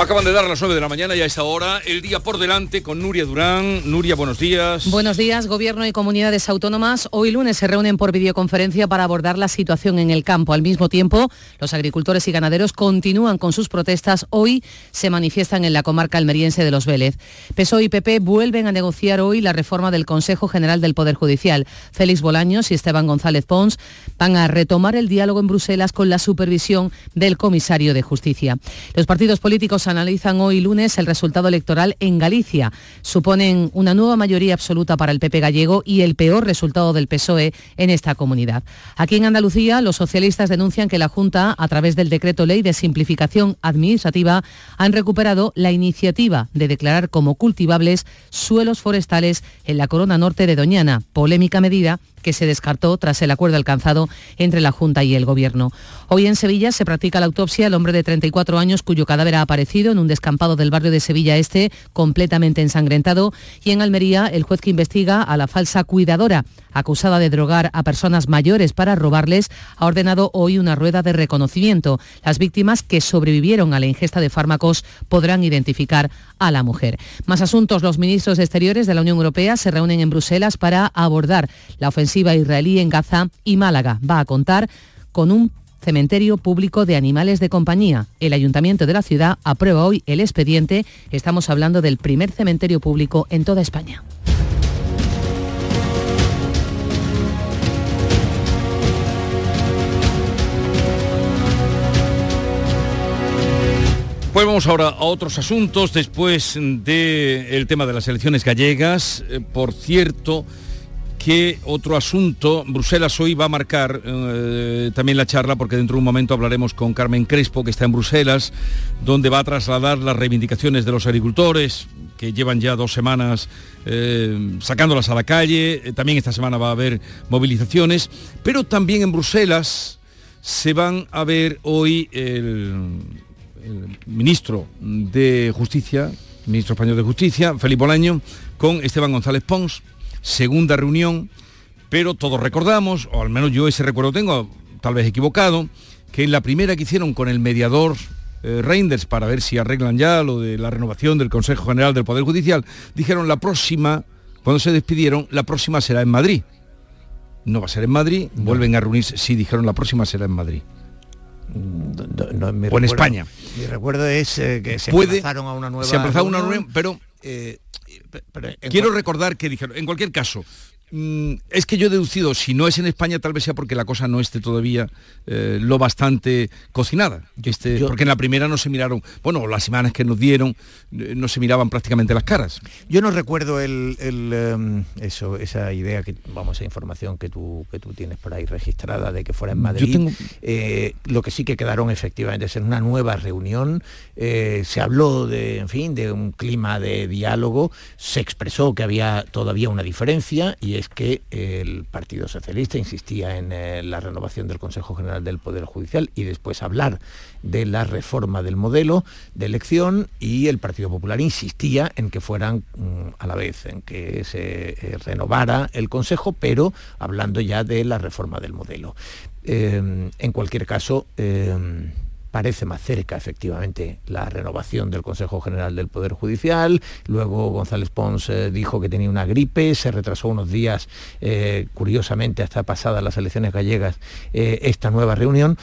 Acaban de dar las 9 de la mañana y a esta hora el día por delante con Nuria Durán. Nuria, buenos días. Buenos días. Gobierno y comunidades autónomas hoy lunes se reúnen por videoconferencia para abordar la situación en el campo. Al mismo tiempo, los agricultores y ganaderos continúan con sus protestas. Hoy se manifiestan en la comarca almeriense de Los Vélez. PSOE y PP vuelven a negociar hoy la reforma del Consejo General del Poder Judicial. Félix Bolaños y Esteban González Pons van a retomar el diálogo en Bruselas con la supervisión del comisario de Justicia. Los partidos políticos analizan hoy lunes el resultado electoral en Galicia. Suponen una nueva mayoría absoluta para el PP gallego y el peor resultado del PSOE en esta comunidad. Aquí en Andalucía, los socialistas denuncian que la Junta, a través del decreto ley de simplificación administrativa, han recuperado la iniciativa de declarar como cultivables suelos forestales en la corona norte de Doñana, polémica medida que se descartó tras el acuerdo alcanzado entre la Junta y el Gobierno. Hoy en Sevilla se practica la autopsia al hombre de 34 años cuyo cadáver ha aparecido en un descampado del barrio de Sevilla Este, completamente ensangrentado, y en Almería el juez que investiga a la falsa cuidadora acusada de drogar a personas mayores para robarles, ha ordenado hoy una rueda de reconocimiento. Las víctimas que sobrevivieron a la ingesta de fármacos podrán identificar a la mujer. Más asuntos, los ministros exteriores de la Unión Europea se reúnen en Bruselas para abordar la ofensiva israelí en Gaza y Málaga. Va a contar con un cementerio público de animales de compañía. El ayuntamiento de la ciudad aprueba hoy el expediente. Estamos hablando del primer cementerio público en toda España. Pues vamos ahora a otros asuntos después del tema de las elecciones gallegas. Eh, por cierto, que otro asunto, Bruselas hoy va a marcar eh, también la charla porque dentro de un momento hablaremos con Carmen Crespo que está en Bruselas, donde va a trasladar las reivindicaciones de los agricultores que llevan ya dos semanas eh, sacándolas a la calle, también esta semana va a haber movilizaciones, pero también en Bruselas se van a ver hoy el el ministro de Justicia, ministro español de Justicia, Felipe Bolaño, con Esteban González Pons, segunda reunión, pero todos recordamos, o al menos yo ese recuerdo tengo, tal vez equivocado, que en la primera que hicieron con el mediador eh, Reinders para ver si arreglan ya lo de la renovación del Consejo General del Poder Judicial, dijeron la próxima, cuando se despidieron, la próxima será en Madrid. No va a ser en Madrid, vuelven a reunirse, sí, dijeron la próxima será en Madrid o en España. Mi recuerdo es eh, que se Puede, empezaron a una nueva Se empezaron una nueva, pero, eh, pero quiero recordar que dijeron, en cualquier caso, es que yo he deducido, si no es en España, tal vez sea porque la cosa no esté todavía eh, lo bastante cocinada. Este, porque en la primera no se miraron, bueno, las semanas que nos dieron, eh, no se miraban prácticamente las caras. Yo no recuerdo el, em, eso, esa idea, que vamos, esa información que tú, que tú tienes por ahí registrada de que fuera en Madrid. Eh, lo que sí que quedaron efectivamente es en una nueva reunión. se habló de, en fin, de un clima de diálogo, se expresó que había todavía una diferencia y es que el Partido Socialista insistía en eh, la renovación del Consejo General del Poder Judicial y después hablar de la reforma del modelo de elección y el Partido Popular insistía en que fueran mm, a la vez, en que se eh, renovara el Consejo, pero hablando ya de la reforma del modelo. Eh, en cualquier caso, parece más cerca efectivamente la renovación del Consejo General del Poder Judicial. Luego González Pons eh, dijo que tenía una gripe, se retrasó unos días, eh, curiosamente, hasta pasadas las elecciones gallegas, eh, esta nueva reunión.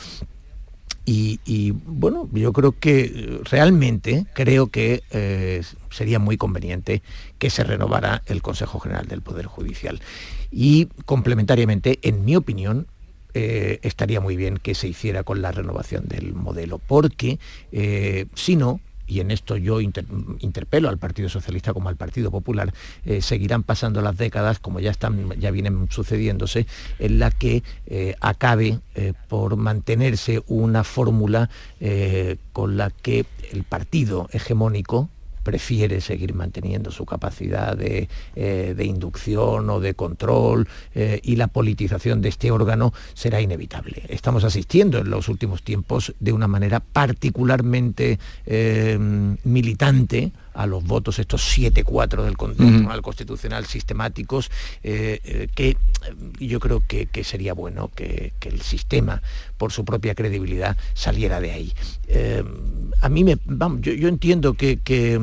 Y, bueno, yo creo que realmente creo que sería muy conveniente que se renovara el Consejo General del Poder Judicial. Y complementariamente, en mi opinión, eh, estaría muy bien que se hiciera con la renovación del modelo, porque eh, si no, y en esto yo interpelo al Partido Socialista como al Partido Popular, eh, seguirán pasando las décadas, como ya, están, ya vienen sucediéndose, en la que acabe por mantenerse una fórmula con la que el partido hegemónico, prefiere seguir manteniendo su capacidad de, eh, inducción o de control eh, y la politización de este órgano será inevitable. Estamos asistiendo en los últimos tiempos de una manera particularmente eh, militante a los votos, estos 7-4 del Tribunal Constitucional sistemáticos, que yo creo que, sería bueno que, el sistema, por su propia credibilidad, saliera de ahí. a mí me, vamos, yo, entiendo que, que,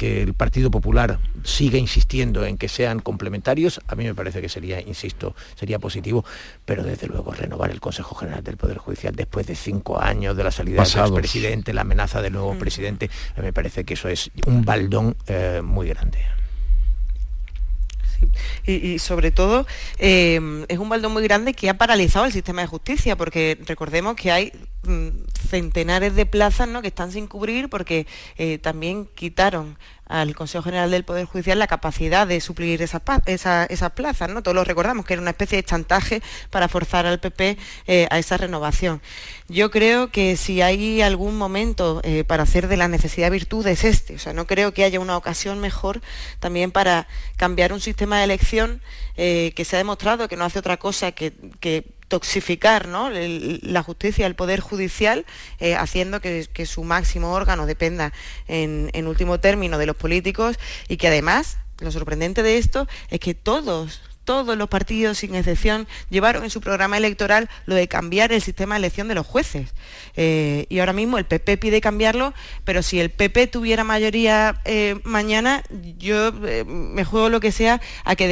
el Partido Popular siga insistiendo en que sean complementarios, a mí me parece que sería, insisto, sería positivo, pero desde luego renovar el Consejo General del Poder Judicial después de cinco años de la salida del presidente, la amenaza del nuevo mm. presidente, me parece que eso es un baldón eh, muy grande. Y, sobre todo eh, es un baldón muy grande que ha paralizado el sistema de justicia, porque recordemos que hay centenares de plazas ¿no? que están sin cubrir porque eh, también quitaron al Consejo General del Poder Judicial la capacidad de suplir esas, plazas. ¿no? Todos lo recordamos, que era una especie de chantaje para forzar al PP eh, a esa renovación. Yo creo que si hay algún momento eh, para hacer de la necesidad virtud es este. O sea, no creo que haya una ocasión mejor también para cambiar un sistema de elección que se ha demostrado que no hace otra cosa que, toxificar la justicia, el poder judicial, haciendo que, su máximo órgano dependa en último término de los políticos y que además, lo sorprendente de esto es que todos todos los partidos, sin excepción, llevaron en su programa electoral lo de cambiar el sistema de elección de los jueces. Eh, y ahora mismo el PP pide cambiarlo, pero si el PP tuviera mayoría eh, mañana, yo eh, me juego lo que sea a que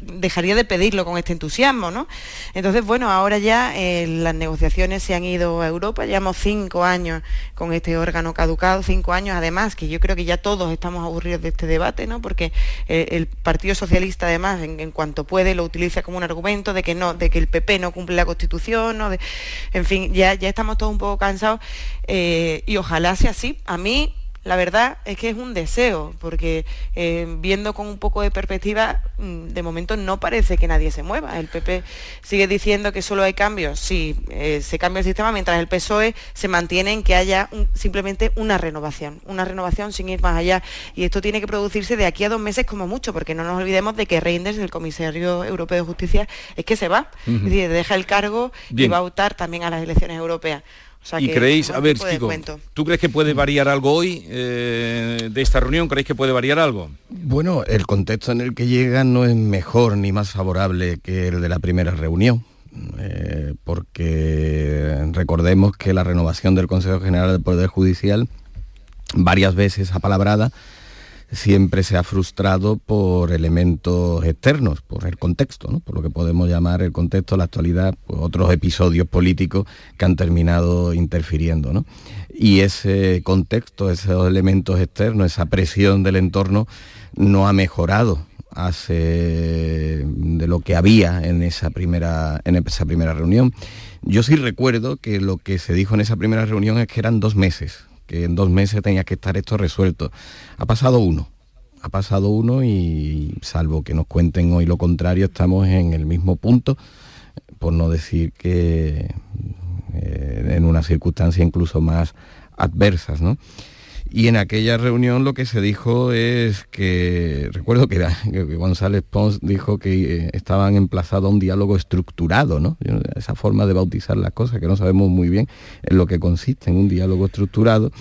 dejaría de pedirlo con este entusiasmo. ¿no? Entonces, bueno, ahora ya las negociaciones se han ido a Europa, llevamos cinco años con este órgano caducado, cinco años además, que yo creo que ya todos estamos aburridos de este debate, ¿no? porque el Partido Socialista además, en, cuanto puede lo utiliza como un argumento de que no, de que el PP no cumple la Constitución, ¿no? de, en fin, ya, ya estamos todos un poco cansados eh, y ojalá sea así. A mí la verdad es que es un deseo, porque eh, viendo con un poco de perspectiva, mm, de momento no parece que nadie se mueva. El PP sigue diciendo que solo hay cambios. Sí, eh, se cambia el sistema, mientras el PSOE se mantiene en que haya simplemente una renovación, una renovación sin ir más allá. Y esto tiene que producirse de aquí a dos meses como mucho, porque no nos olvidemos de que Reinders, el comisario europeo de justicia, es que se va, es decir, deja el cargo y va a votar también a las elecciones europeas y creéis, a ver, Chico, ¿tú crees que puede variar algo hoy eh, de esta reunión? ¿Creéis que puede variar algo? Bueno, el contexto en el que llegan no es mejor ni más favorable que el de la primera reunión. Eh, porque recordemos que la renovación del Consejo General del Poder Judicial varias veces apalabrada siempre se ha frustrado por elementos externos, por el contexto, por lo que podemos llamar el contexto, la actualidad, pues otros episodios políticos que han terminado interfiriendo. Y ese contexto, esos elementos externos, esa presión del entorno, no ha mejorado hace de lo que había en esa primera, en esa primera reunión. Yo sí recuerdo que lo que se dijo en esa primera reunión es que eran dos meses, que en dos meses tenía que estar esto resuelto. Ha pasado uno, ha pasado uno y salvo que nos cuenten hoy lo contrario, estamos en el mismo punto, por no decir que eh, en una circunstancia incluso más adversas, ¿no? Y en aquella reunión lo que se dijo es que, recuerdo que, González Pons dijo que eh, estaban emplazados a un diálogo estructurado, ¿no? Esa forma de bautizar las cosas que no sabemos muy bien en lo que consiste en un diálogo estructurado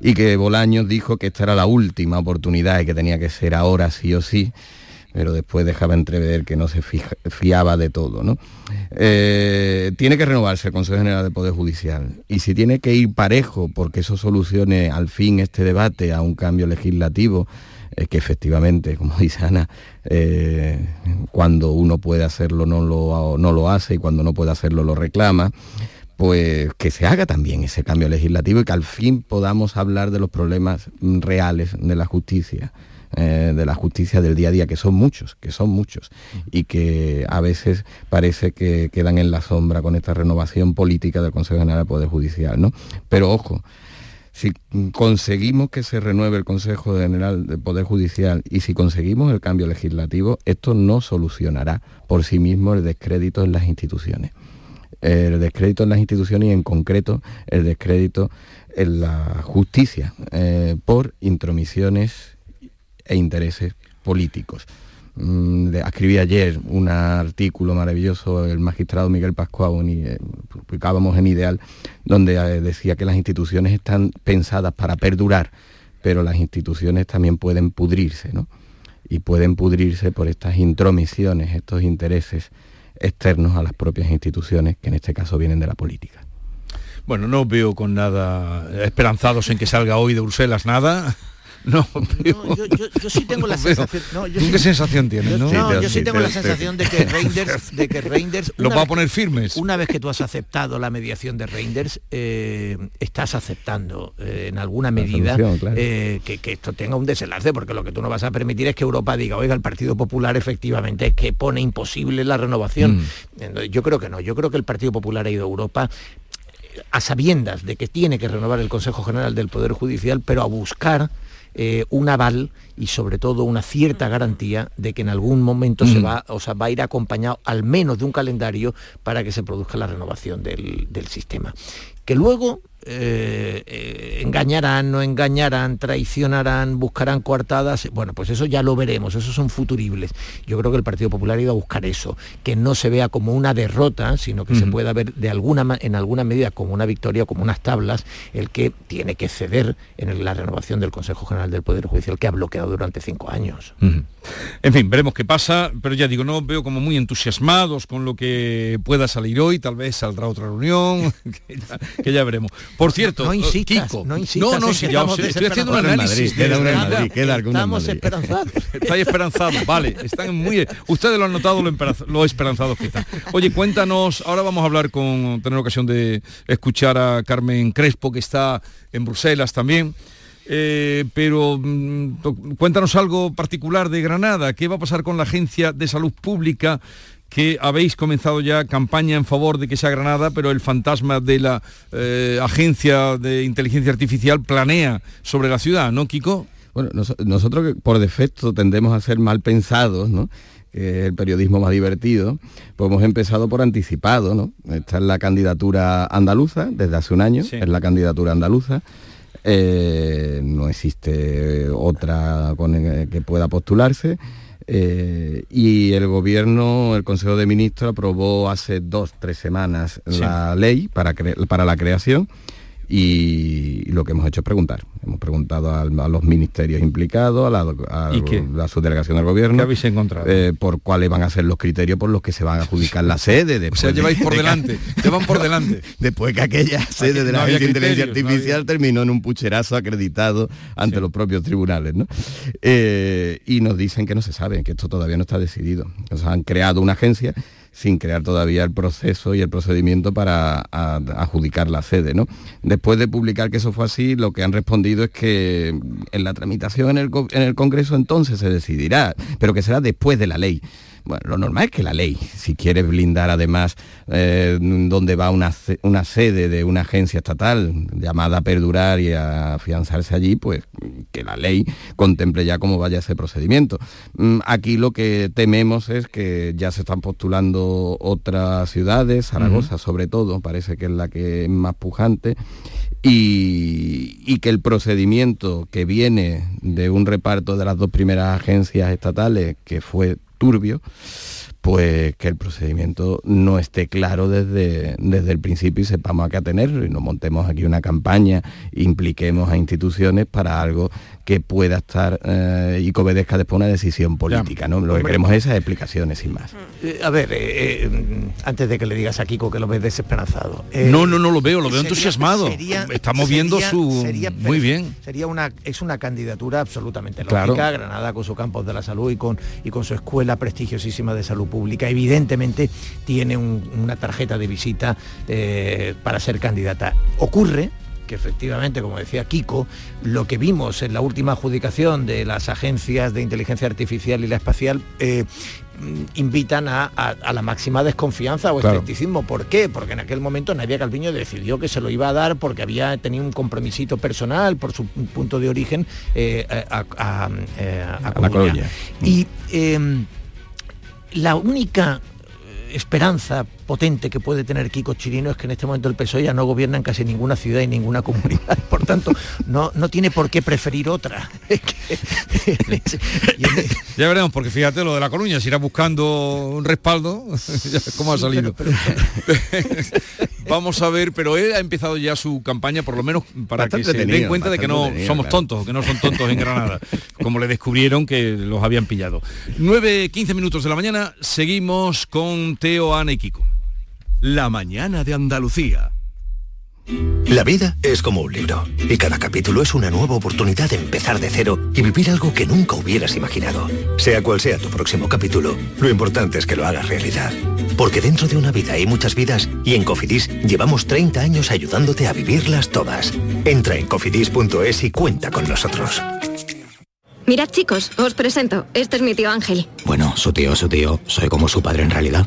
y que Bolaños dijo que esta era la última oportunidad y que tenía que ser ahora sí o sí pero después dejaba entrever que no se fiaba de todo. ¿no? Eh, tiene que renovarse el Consejo General de Poder Judicial y si tiene que ir parejo porque eso solucione al fin este debate a un cambio legislativo, que efectivamente, como dice Ana, eh, cuando uno puede hacerlo no lo, no lo hace y cuando no puede hacerlo lo reclama pues que se haga también ese cambio legislativo y que al fin podamos hablar de los problemas reales de la justicia eh, de la justicia del día a día, que son muchos, que son muchos, y que a veces parece que quedan en la sombra con esta renovación política del Consejo General del Poder Judicial. ¿no? Pero ojo, si conseguimos que se renueve el Consejo General del Poder Judicial y si conseguimos el cambio legislativo, esto no solucionará por sí mismo el descrédito en las instituciones. El descrédito en las instituciones y en concreto el descrédito en la justicia eh, por intromisiones e intereses políticos. Mm, escribí ayer un artículo maravilloso, el magistrado Miguel Pascual, eh, publicábamos en Ideal, donde eh, decía que las instituciones están pensadas para perdurar, pero las instituciones también pueden pudrirse, ¿no? Y pueden pudrirse por estas intromisiones, estos intereses externos a las propias instituciones, que en este caso vienen de la política. Bueno, no veo con nada esperanzados en que salga hoy de Bruselas nada. No, yo, sí tengo la sensación. qué sensación tienes? no, yo sí tengo la sensación de que Reinders, de que Reinders lo va a poner firmes. Una vez que tú has aceptado la mediación de Reinders, eh, estás aceptando eh, en alguna medida eh, que, esto tenga un desenlace, porque lo que tú no vas a permitir es que Europa diga, oiga, el Partido Popular efectivamente es que pone imposible la renovación. Mm. Yo creo que no. Yo creo que el Partido Popular ha ido a Europa a sabiendas de que tiene que renovar el Consejo General del Poder Judicial, pero a buscar eh, un aval y sobre todo una cierta garantía de que en algún momento se va, o sea, va a ir acompañado al menos de un calendario para que se produzca la renovación del, del sistema. Que luego eh, eh, engañarán, no engañarán, traicionarán, buscarán coartadas. Bueno, pues eso ya lo veremos, esos son futuribles. Yo creo que el Partido Popular ha ido a buscar eso, que no se vea como una derrota, sino que se pueda ver de alguna, en alguna medida como una victoria, como unas tablas, el que tiene que ceder en la renovación del Consejo General del Poder Judicial que ha bloqueado durante cinco años. En fin, veremos qué pasa, pero ya digo, no veo como muy entusiasmados con lo que pueda salir hoy, tal vez saldrá otra reunión, que ya veremos. Por cierto, no, insistas, no, no, no, si ya estoy haciendo un análisis. Madrid, queda Madrid, queda estamos esperanzados. Estáis esperanzados, vale. Están muy. Ustedes lo han notado lo, esperanzados que están. Oye, cuéntanos. Ahora vamos a hablar con tener ocasión de escuchar a Carmen Crespo que está en Bruselas también. Eh, pero mm, cuéntanos algo particular de Granada. ¿Qué va a pasar con la Agencia de Salud Pública? que habéis comenzado ya campaña en favor de que sea Granada, pero el fantasma de la eh, Agencia de Inteligencia Artificial planea sobre la ciudad, ¿no, Kiko? Bueno, nosotros por defecto tendemos a ser mal pensados, ¿no? que es el periodismo más divertido, pues hemos empezado por anticipado, ¿no? Esta es la candidatura andaluza, desde hace un año, es la candidatura andaluza. Eh, no existe otra con, que pueda postularse. Eh, y el gobierno, el Consejo de Ministros aprobó hace dos, tres semanas la ley para, para la creación y lo que hemos hecho es preguntar. Hemos preguntado a, los ministerios implicados, a la, subdelegación del gobierno. ¿Qué habéis encontrado? Eh, por cuáles van a ser los criterios por los que se van a adjudicar la sede. Después o sea, lleváis por delante, llevan por delante. Después que aquella sede de la Inteligencia Artificial terminó en un pucherazo acreditado ante los propios tribunales. ¿no? Eh, y nos dicen que no se sabe, que esto todavía no está decidido. Nos han creado una agencia sin crear todavía el proceso y el procedimiento para adjudicar la sede. ¿no? Después de publicar que eso fue así, lo que han respondido es que en la tramitación en el, Congreso entonces se decidirá, pero que será después de la ley. Bueno, lo normal es que la ley, si quiere blindar además eh, donde va una, sede de una agencia estatal llamada a perdurar y a afianzarse allí, pues que la ley contemple ya cómo vaya ese procedimiento. Mm, aquí lo que tememos es que ya se están postulando otras ciudades, Zaragoza sobre todo, parece que es la que es más pujante, y, y, que el procedimiento que viene de un reparto de las dos primeras agencias estatales, que fue turbio, pues que el procedimiento no esté claro desde, desde el principio y sepamos a qué atenerlo y nos montemos aquí una campaña, impliquemos a instituciones para algo que pueda estar eh, y que obedezca después una decisión política. ¿no? Lo que queremos es esas explicaciones sin más. Eh, a ver, eh, antes de que le digas a Kiko que lo ves desesperanzado. no, no, no lo veo, lo veo entusiasmado. Estamos viendo su... Muy bien. Sería una, es una candidatura absolutamente lógica, Granada con su campos de la salud y con, y con su escuela prestigiosísima de salud pública. Evidentemente tiene una tarjeta de visita para ser candidata. Ocurre que efectivamente, como decía Kiko, lo que vimos en la última adjudicación de las agencias de inteligencia artificial y la espacial eh, invitan a, la máxima desconfianza o escepticismo. ¿Por qué? Porque en aquel momento Nadia Calviño decidió que se lo iba a dar porque había tenido un compromisito personal por su punto de origen eh, a, a, a, Y em, la única esperanza potente que puede tener Kiko Chirino es que en este momento el PSOE ya no gobierna en casi ninguna ciudad y ninguna comunidad. Por tanto, no, no tiene por qué preferir otra. ya veremos, porque fíjate lo de la Coruña, si irá buscando un respaldo, ¿cómo ha salido? Vamos a ver, pero él ha empezado ya su campaña, por lo menos para que se den cuenta de que no somos tontos, que no son tontos en Granada, como le descubrieron que los habían pillado. 9, 15 minutos de la mañana, seguimos con Teo, Ana y Kiko. La mañana de Andalucía. La vida es como un libro y cada capítulo es una nueva oportunidad de empezar de cero y vivir algo que nunca hubieras imaginado. Sea cual sea tu próximo capítulo, lo importante es que lo hagas realidad. Porque dentro de una vida hay muchas vidas y en Cofidis llevamos 30 años ayudándote a vivirlas todas. Entra en cofidis.es y cuenta con nosotros. Mirad chicos, os presento. Este es mi tío Ángel. Bueno, su tío, su tío. Soy como su padre en realidad.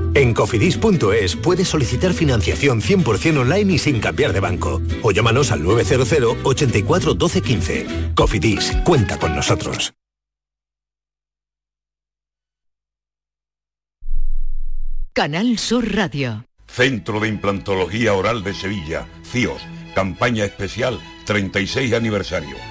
En cofidis.es puedes solicitar financiación 100% online y sin cambiar de banco. O llámanos al 900 84 12 15. Cofidis, cuenta con nosotros. Canal Sur Radio. Centro de Implantología Oral de Sevilla, CIOS. Campaña especial 36 aniversario.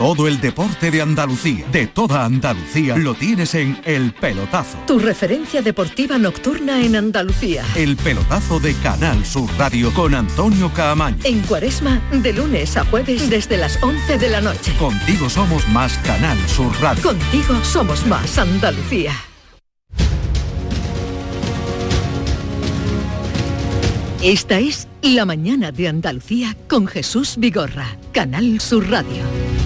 Todo el deporte de Andalucía, de toda Andalucía, lo tienes en El Pelotazo. Tu referencia deportiva nocturna en Andalucía. El Pelotazo de Canal Sur Radio con Antonio Caamaño. En Cuaresma, de lunes a jueves desde las 11 de la noche. Contigo somos más Canal Sur Radio. Contigo somos más Andalucía. Esta es La mañana de Andalucía con Jesús Vigorra, Canal Sur Radio.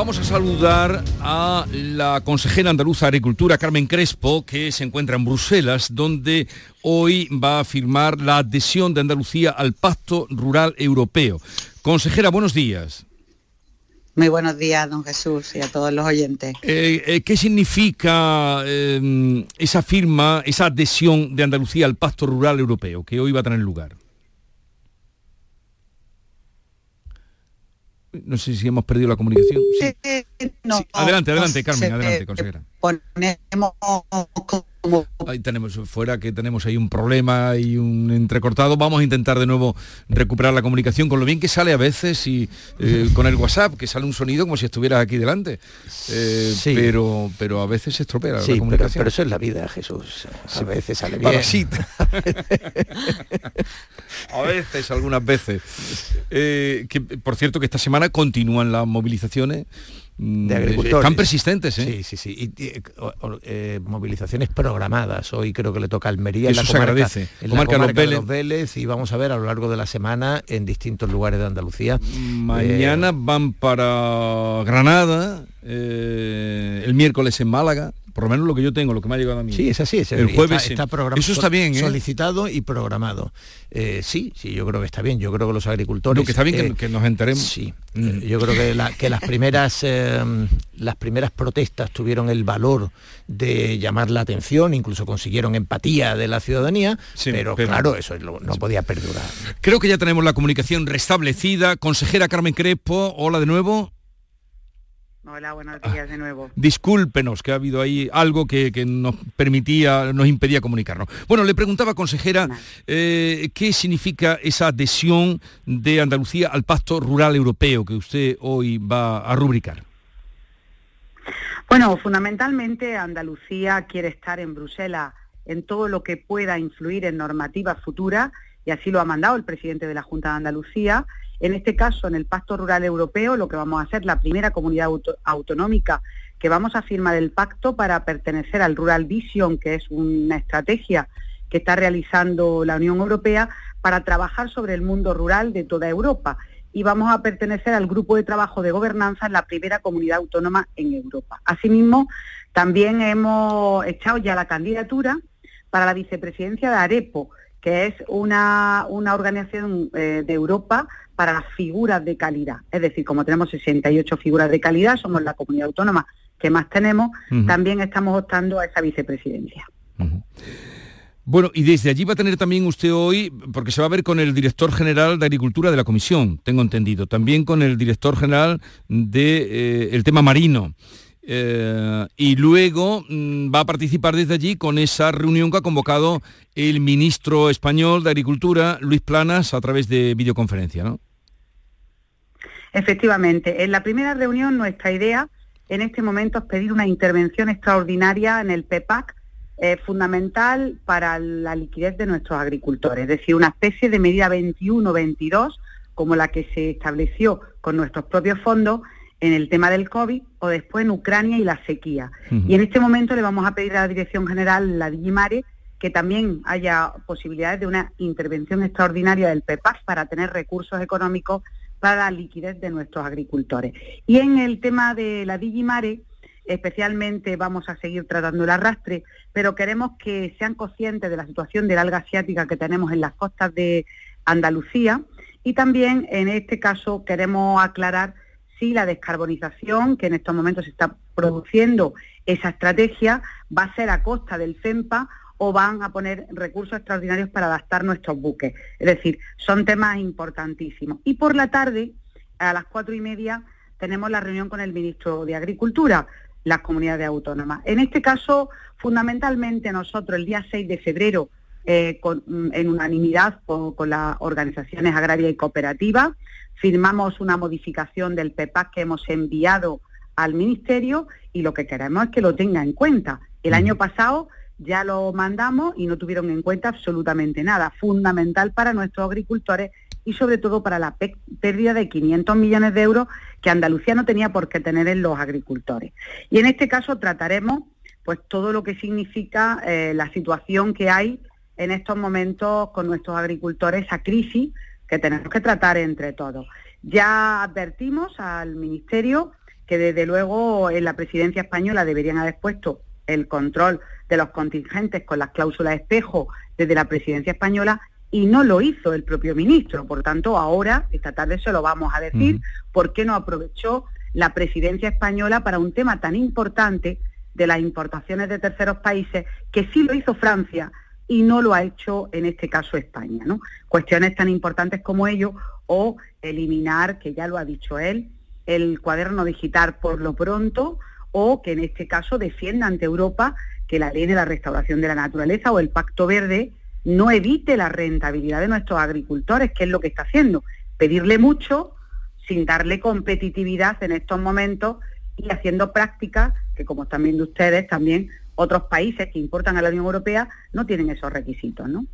Vamos a saludar a la consejera andaluza de Agricultura, Carmen Crespo, que se encuentra en Bruselas, donde hoy va a firmar la adhesión de Andalucía al Pacto Rural Europeo. Consejera, buenos días. Muy buenos días, don Jesús, y a todos los oyentes. Eh, eh, ¿Qué significa eh, esa firma, esa adhesión de Andalucía al Pacto Rural Europeo que hoy va a tener lugar? No sé si hemos perdido la comunicación. Adelante, adelante, Carmen, adelante, consejera. Ponemos Ahí tenemos fuera que tenemos ahí un problema y un entrecortado. Vamos a intentar de nuevo recuperar la comunicación con lo bien que sale a veces y eh, con el WhatsApp, que sale un sonido como si estuvieras aquí delante. Eh, pero, pero a veces se estropea la comunicación. Pero, eso es la vida, Jesús. A veces sale bien. a veces, algunas veces. Eh, que, por cierto, que esta semana continúan las movilizaciones de agricultores. Están persistentes, ¿eh? Sí, sí, sí. Y, y, o, o, eh, movilizaciones programadas. Hoy creo que le toca Almería, en Eso la se comarca, agradece. en Comarca la Los comarca de Vélez. Los Vélez y vamos a ver a lo largo de la semana en distintos lugares de Andalucía. Mañana Eh, van para Granada, eh, el miércoles en Málaga, por lo menos lo que yo tengo, lo que me ha llegado a mí. Sí, es así, es el jueves. está, está programado. Eso está bien, ¿eh? Solicitado y programado. Eh, sí, sí, yo creo que está bien. Yo creo que los agricultores. No, que está bien que- eh, que, nos enteremos. Sí, eh, yo creo que, la- que las primeras eh, las primeras protestas tuvieron el valor de llamar la atención, incluso consiguieron empatía de la ciudadanía, Sí, pero, pero- claro, eso es lo- no podía perdurar. Creo que ya tenemos la comunicación restablecida. Consejera Carmen Crespo, hola de nuevo. Hola, buenos días de nuevo. Discúlpenos que ha habido ahí algo que, que nos permitía, nos impedía comunicarnos. Bueno, le preguntaba, consejera, eh, ¿qué significa esa adhesión de Andalucía al Pacto Rural Europeo que usted hoy va a rubricar? Bueno, fundamentalmente Andalucía quiere estar en Bruselas en todo lo que pueda influir en normativas futuras y así lo ha mandado el presidente de la Junta de Andalucía. En este caso, en el Pacto Rural Europeo, lo que vamos a hacer, la primera comunidad auto- autonómica que vamos a firmar el pacto para pertenecer al Rural Vision, que es una estrategia que está realizando la Unión Europea para trabajar sobre el mundo rural de toda Europa. Y vamos a pertenecer al grupo de trabajo de gobernanza en la primera comunidad autónoma en Europa. Asimismo, también hemos echado ya la candidatura para la vicepresidencia de AREPO, que es una, una organización eh, de Europa para las figuras de calidad. Es decir, como tenemos 68 figuras de calidad, somos la comunidad autónoma que más tenemos, también estamos optando a esa vicepresidencia. Bueno, y desde allí va a tener también usted hoy, porque se va a ver con el director general de Agricultura de la Comisión, tengo entendido, también con el director general del de, eh, el tema marino. Eh, y luego mm, va a participar desde allí con esa reunión que ha convocado el ministro español de Agricultura, Luis Planas, a través de videoconferencia, ¿no? Efectivamente, en la primera reunión nuestra idea en este momento es pedir una intervención extraordinaria en el PEPAC eh, fundamental para la liquidez de nuestros agricultores, es decir, una especie de medida 21-22 como la que se estableció con nuestros propios fondos en el tema del COVID o después en Ucrania y la sequía. Y en este momento le vamos a pedir a la Dirección General, la Digimare, que también haya posibilidades de una intervención extraordinaria del PEPAC para tener recursos económicos para la liquidez de nuestros agricultores. Y en el tema de la Digimare, especialmente vamos a seguir tratando el arrastre, pero queremos que sean conscientes de la situación del alga asiática que tenemos en las costas de Andalucía y también en este caso queremos aclarar si la descarbonización que en estos momentos se está produciendo, esa estrategia va a ser a costa del FEMPA o van a poner recursos extraordinarios para adaptar nuestros buques. Es decir, son temas importantísimos. Y por la tarde, a las cuatro y media, tenemos la reunión con el ministro de Agricultura, las comunidades autónomas. En este caso, fundamentalmente nosotros el día 6 de febrero, eh, con- mm, en unanimidad con, con las organizaciones agrarias y cooperativas, firmamos una modificación del PEPAC que hemos enviado al Ministerio y lo que queremos es que lo tenga en cuenta. El año pasado ya lo mandamos y no tuvieron en cuenta absolutamente nada. Fundamental para nuestros agricultores y sobre todo para la pérdida de 500 millones de euros que Andalucía no tenía por qué tener en los agricultores. Y en este caso trataremos pues todo lo que significa eh, la situación que hay en estos momentos con nuestros agricultores, esa crisis que tenemos que tratar entre todos. Ya advertimos al Ministerio que desde luego en la presidencia española deberían haber puesto el control de los contingentes con las cláusulas espejo desde la presidencia española y no lo hizo el propio ministro. Por tanto, ahora, esta tarde se lo vamos a decir, por qué no aprovechó la presidencia española para un tema tan importante de las importaciones de terceros países, que sí lo hizo Francia y no lo ha hecho en este caso España. ¿no? Cuestiones tan importantes como ello o eliminar, que ya lo ha dicho él, el cuaderno digital por lo pronto o que en este caso defienda ante Europa que la ley de la restauración de la naturaleza o el Pacto Verde no evite la rentabilidad de nuestros agricultores, que es lo que está haciendo, pedirle mucho sin darle competitividad en estos momentos y haciendo prácticas que, como están viendo ustedes, también otros países que importan a la Unión Europea no tienen esos requisitos, ¿no?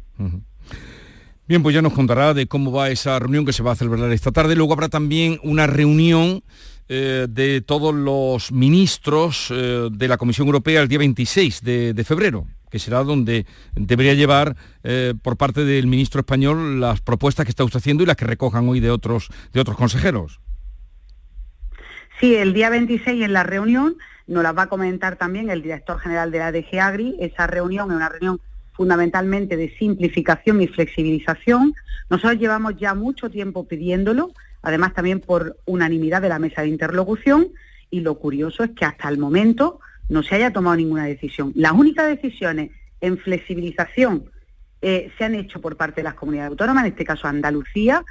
Bien, pues ya nos contará de cómo va esa reunión que se va a celebrar esta tarde. Luego habrá también una reunión eh, de todos los ministros eh, de la Comisión Europea el día 26 de, febrero que será donde debería llevar eh, por parte del ministro español las propuestas que está usted haciendo y las que recojan hoy de otros, de otros consejeros. Sí, el día 26 en la reunión nos la va a comentar también el director general de la DG Agri. Esa reunión es una reunión fundamentalmente de simplificación y flexibilización. Nosotros llevamos ya mucho tiempo pidiéndolo, además también por unanimidad de la mesa de interlocución, y lo curioso es que hasta el momento no se haya tomado ninguna decisión. Las únicas decisiones en flexibilización eh, se han hecho por parte de las comunidades autónomas, en este caso Andalucía,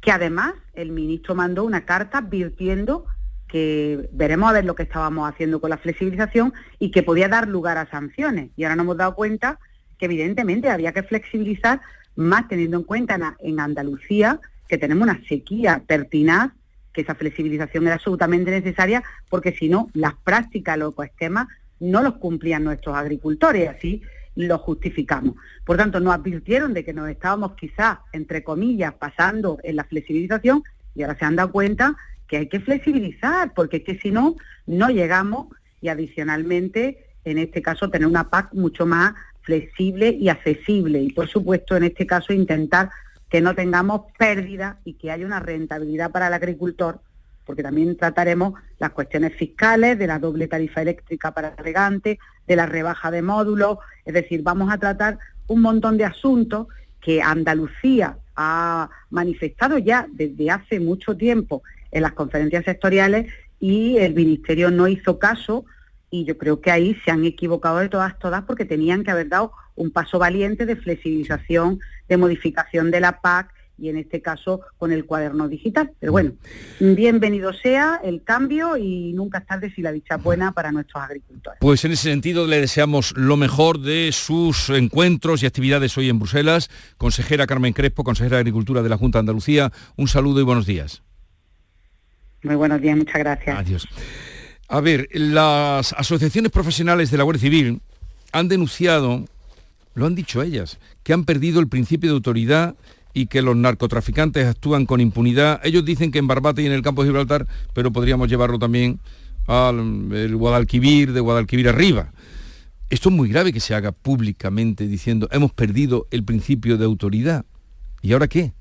que además el ministro mandó una carta advirtiendo que veremos a ver lo que estábamos haciendo con la flexibilización y que podía dar lugar a sanciones. Y ahora nos hemos dado cuenta que evidentemente había que flexibilizar más teniendo en cuenta en, Andalucía que tenemos una sequía pertinaz, que esa flexibilización era absolutamente necesaria, porque si no, las prácticas, los esquemas, no los cumplían nuestros agricultores, así lo justificamos. Por tanto, nos advirtieron de que nos estábamos quizás, entre comillas, pasando en la flexibilización y ahora se han dado cuenta que hay que flexibilizar, porque es que si no, no llegamos y adicionalmente, en este caso, tener una PAC mucho más flexible y accesible. Y por supuesto, en este caso, intentar que no tengamos pérdida y que haya una rentabilidad para el agricultor, porque también trataremos las cuestiones fiscales, de la doble tarifa eléctrica para regantes, de la rebaja de módulos, es decir, vamos a tratar un montón de asuntos que Andalucía ha manifestado ya desde hace mucho tiempo en las conferencias sectoriales y el Ministerio no hizo caso y yo creo que ahí se han equivocado de todas, todas, porque tenían que haber dado un paso valiente de flexibilización, de modificación de la PAC y en este caso con el cuaderno digital. Pero bueno, bienvenido sea el cambio y nunca es tarde si la dicha buena para nuestros agricultores. Pues en ese sentido le deseamos lo mejor de sus encuentros y actividades hoy en Bruselas. Consejera Carmen Crespo, consejera de Agricultura de la Junta de Andalucía, un saludo y buenos días. Muy buenos días, muchas gracias. Adiós. A ver, las asociaciones profesionales de la Guardia Civil han denunciado, lo han dicho ellas, que han perdido el principio de autoridad y que los narcotraficantes actúan con impunidad. Ellos dicen que en Barbate y en el campo de Gibraltar, pero podríamos llevarlo también al Guadalquivir, de Guadalquivir arriba. Esto es muy grave que se haga públicamente diciendo hemos perdido el principio de autoridad. ¿Y ahora qué?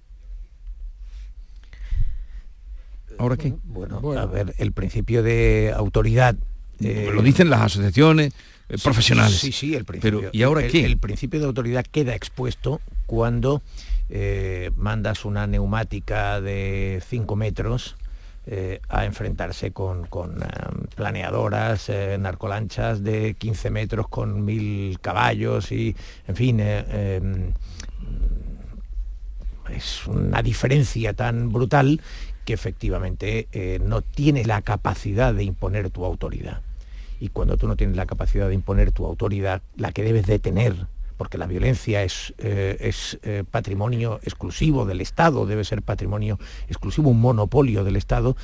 ¿Ahora qué? Bueno, a ver, el principio de autoridad... Eh, lo dicen las asociaciones eh, profesionales. Sí, sí, el principio. Pero, ¿Y ahora qué? El principio de autoridad queda expuesto cuando eh, mandas una neumática de 5 metros a enfrentarse con, planeadoras, narcolanchas de 15 metros con mil caballos y, en fin, em, es una diferencia tan brutal que efectivamente eh, no tienes la capacidad de imponer tu autoridad. Y cuando tú no tienes la capacidad de imponer tu autoridad, la que debes de tener, porque la violencia es, eh, es eh, patrimonio exclusivo del Estado, debe ser patrimonio exclusivo, un monopolio del Estado,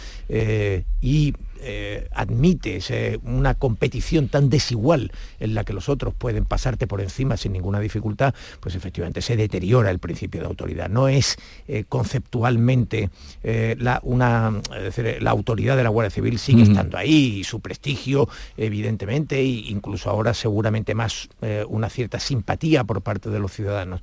y eh, admites una competición tan desigual en la que los otros pueden pasarte por encima sin ninguna dificultad, pues efectivamente se deteriora el principio de autoridad. No es eh, conceptualmente eh, la, una, la autoridad de la Guardia Civil sigue estando ahí y su prestigio, evidentemente, e incluso ahora seguramente más una cierta simpatía por parte de los ciudadanos.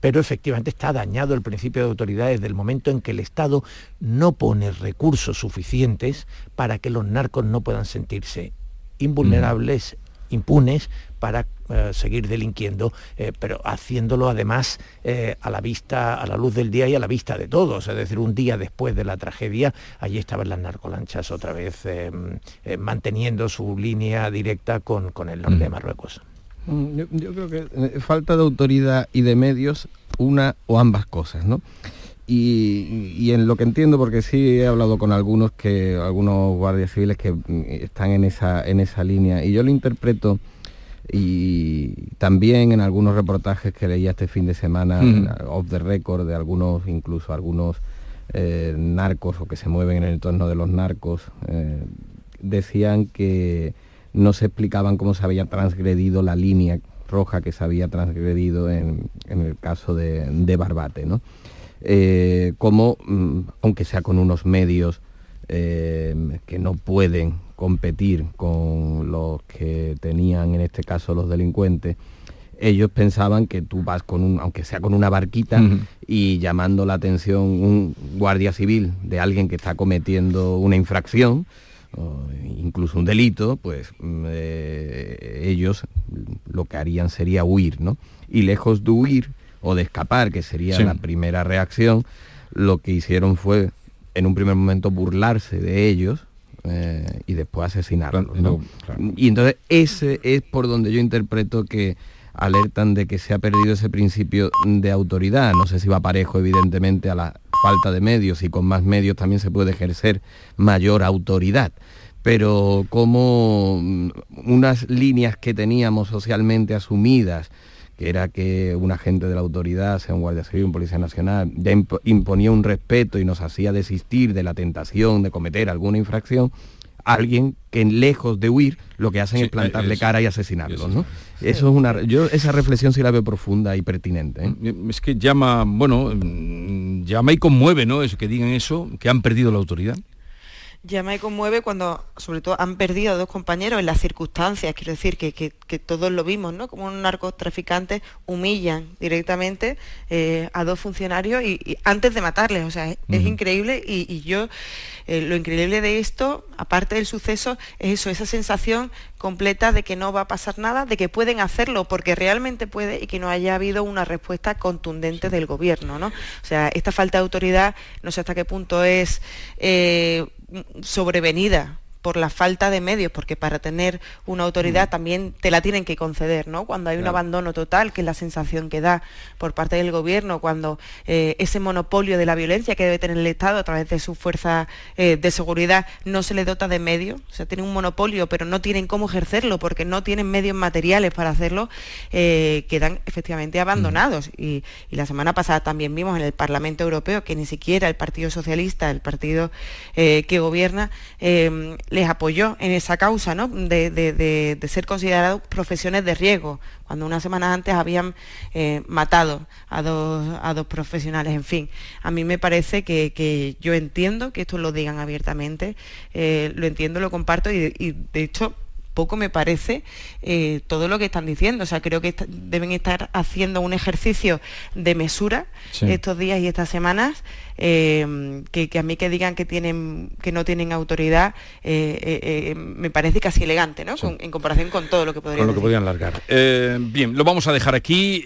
pero efectivamente está dañado el principio de autoridad desde el momento en que el Estado no pone recursos suficientes para que los narcos no puedan sentirse invulnerables, impunes para eh, seguir delinquiendo, eh, pero haciéndolo además eh, a la vista, a la luz del día y a la vista de todos. Es decir, un día después de la tragedia, allí estaban las narcolanchas otra vez manteniendo su línea directa con, con el norte de Marruecos. Mm, yo, creo que falta de autoridad y de medios, una o ambas cosas, ¿no? Y, en lo que entiendo, porque sí he hablado con algunos que algunos guardias civiles que mm, están en esa, en esa línea, y yo lo interpreto y también en algunos reportajes que leía este fin de semana, off the record, de algunos, incluso algunos eh, narcos o que se mueven en el entorno de los narcos, eh, decían que no se explicaban cómo se había transgredido la línea roja que se había transgredido en, el caso de, Barbate. ¿no? Eh, como, mm, aunque sea con unos medios eh, que no pueden competir con los que tenían en este caso los delincuentes, ellos pensaban que tú vas con un, aunque sea con una barquita, y llamando la atención un guardia civil de alguien que está cometiendo una infracción, incluso un delito, pues mm, eh, ellos lo que harían sería huir, ¿no? Y lejos de huir o de escapar, que sería la primera reacción, lo que hicieron fue en un primer momento burlarse de ellos eh, y después asesinarlos. Y entonces ese es por donde yo interpreto que alertan de que se ha perdido ese principio de autoridad. No sé si va parejo, evidentemente, a la falta de medios y con más medios también se puede ejercer mayor autoridad. Pero como mm, unas líneas que teníamos socialmente asumidas, que era que un agente de la autoridad, sea un guardia civil, un policía nacional, ya imponía un respeto y nos hacía desistir de la tentación de cometer alguna infracción, alguien que lejos de huir lo que hacen es plantarle cara y asesinarlo, ¿no? Eso es una yo esa reflexión sí la veo profunda y pertinente. ¿eh? Es que llama, bueno, mm, llama y conmueve, ¿no? Eso que digan eso, que han perdido la autoridad llama y conmueve cuando, sobre todo, han perdido a dos compañeros en las circunstancias, quiero decir, que, todos lo vimos, ¿no? Como un narcotraficante humillan directamente eh, a dos funcionarios y, antes de matarles, o sea, es, increíble y, yo, eh, lo increíble de esto, aparte del suceso, es eso, esa sensación completa de que no va a pasar nada, de que pueden hacerlo porque realmente puede y que no haya habido una respuesta contundente del gobierno, ¿no? O sea, esta falta de autoridad, no sé hasta qué punto es... Eh, sobrevenida por la falta de medios, porque para tener una autoridad mm. también te la tienen que conceder, ¿no? Cuando hay un abandono total, que es la sensación que da por parte del gobierno, cuando eh, ese monopolio de la violencia que debe tener el Estado a través de su fuerza eh, de seguridad no se le dota de medios, o sea, tiene un monopolio, pero no tienen cómo ejercerlo porque no tienen medios materiales para hacerlo, eh, quedan efectivamente abandonados. Mm. Y, y, la semana pasada también vimos en el Parlamento Europeo que ni siquiera el Partido Socialista, el partido que gobierna, les apoyó en esa causa ¿no? de, ser considerados profesiones de riesgo, cuando unas semanas antes habían eh, matado a dos, a dos profesionales. En fin, a mí me parece que, yo entiendo que esto lo digan abiertamente, eh, lo entiendo, lo comparto y, de hecho poco me parece eh, todo lo que están diciendo. O sea, creo que deben estar haciendo un ejercicio de mesura estos días y estas semanas Em, que, a mí que digan que tienen que no tienen autoridad eh, eh, me parece casi elegante ¿no? en comparación con todo lo que podrían con lo que podrían largar. Bien lo vamos a dejar aquí.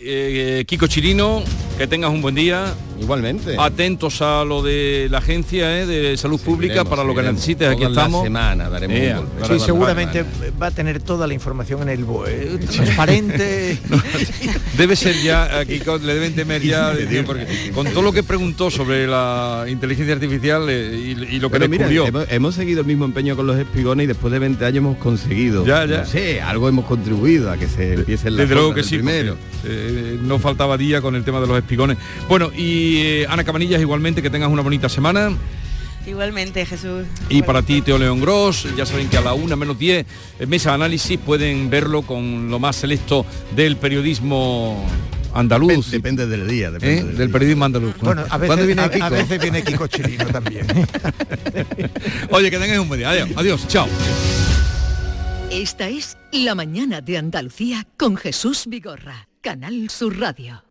Kiko Chirino que tengas un buen día igualmente atentos a lo de la agencia de salud pública para lo que necesites aquí estamos semana daremos sí, seguramente va a tener toda la información en el BOE transparente debe ser ya Kiko le deben temer ya con todo lo que preguntó sobre la inteligencia artificial eh, y, lo que descubrió. hemos, seguido el mismo empeño con los espigones y después de 20 años hemos conseguido. Ya, ya. No algo hemos contribuido a que se empiece la Desde que sí, primero. Eh, no faltaba día con el tema de los espigones. Bueno, y eh, Ana Cabanillas, igualmente, que tengas una bonita semana. Igualmente, Jesús. Y para ti, Teo León Gross, ya saben que a la una menos 10, mesa de análisis, pueden verlo con lo más selecto del periodismo andaluz. Depende, del día, depende ¿Eh? del, periodismo andaluz. Bueno, a veces, viene, Kiko? A, veces viene Kiko Chirino también. Oye, que tengáis un buen día. Adiós, adiós, chao. Esta es La Mañana de Andalucía con Jesús Vigorra, Canal Sur Radio.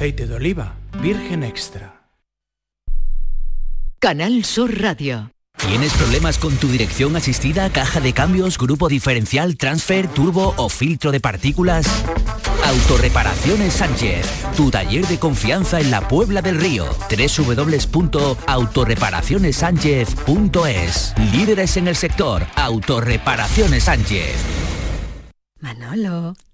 aceite de oliva virgen extra. Canal Sur Radio. ¿Tienes problemas con tu dirección asistida, caja de cambios, grupo diferencial, transfer, turbo o filtro de partículas? Autorreparaciones Sánchez, tu taller de confianza en la Puebla del Río. www.autorreparacionessánchez.es Líderes en el sector, Autorreparaciones Sánchez. Manolo,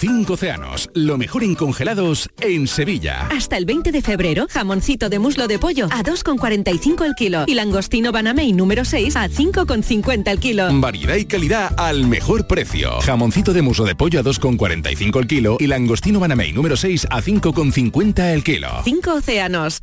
Cinco océanos, lo mejor en congelados en Sevilla. Hasta el 20 de febrero, jamoncito de muslo de pollo a 2,45 el kilo y langostino Banamey número 6 a 5,50 el kilo. Variedad y calidad al mejor precio. Jamoncito de muslo de pollo a 2,45 el kilo y langostino Banamey número 6 a 5,50 el kilo. Cinco océanos.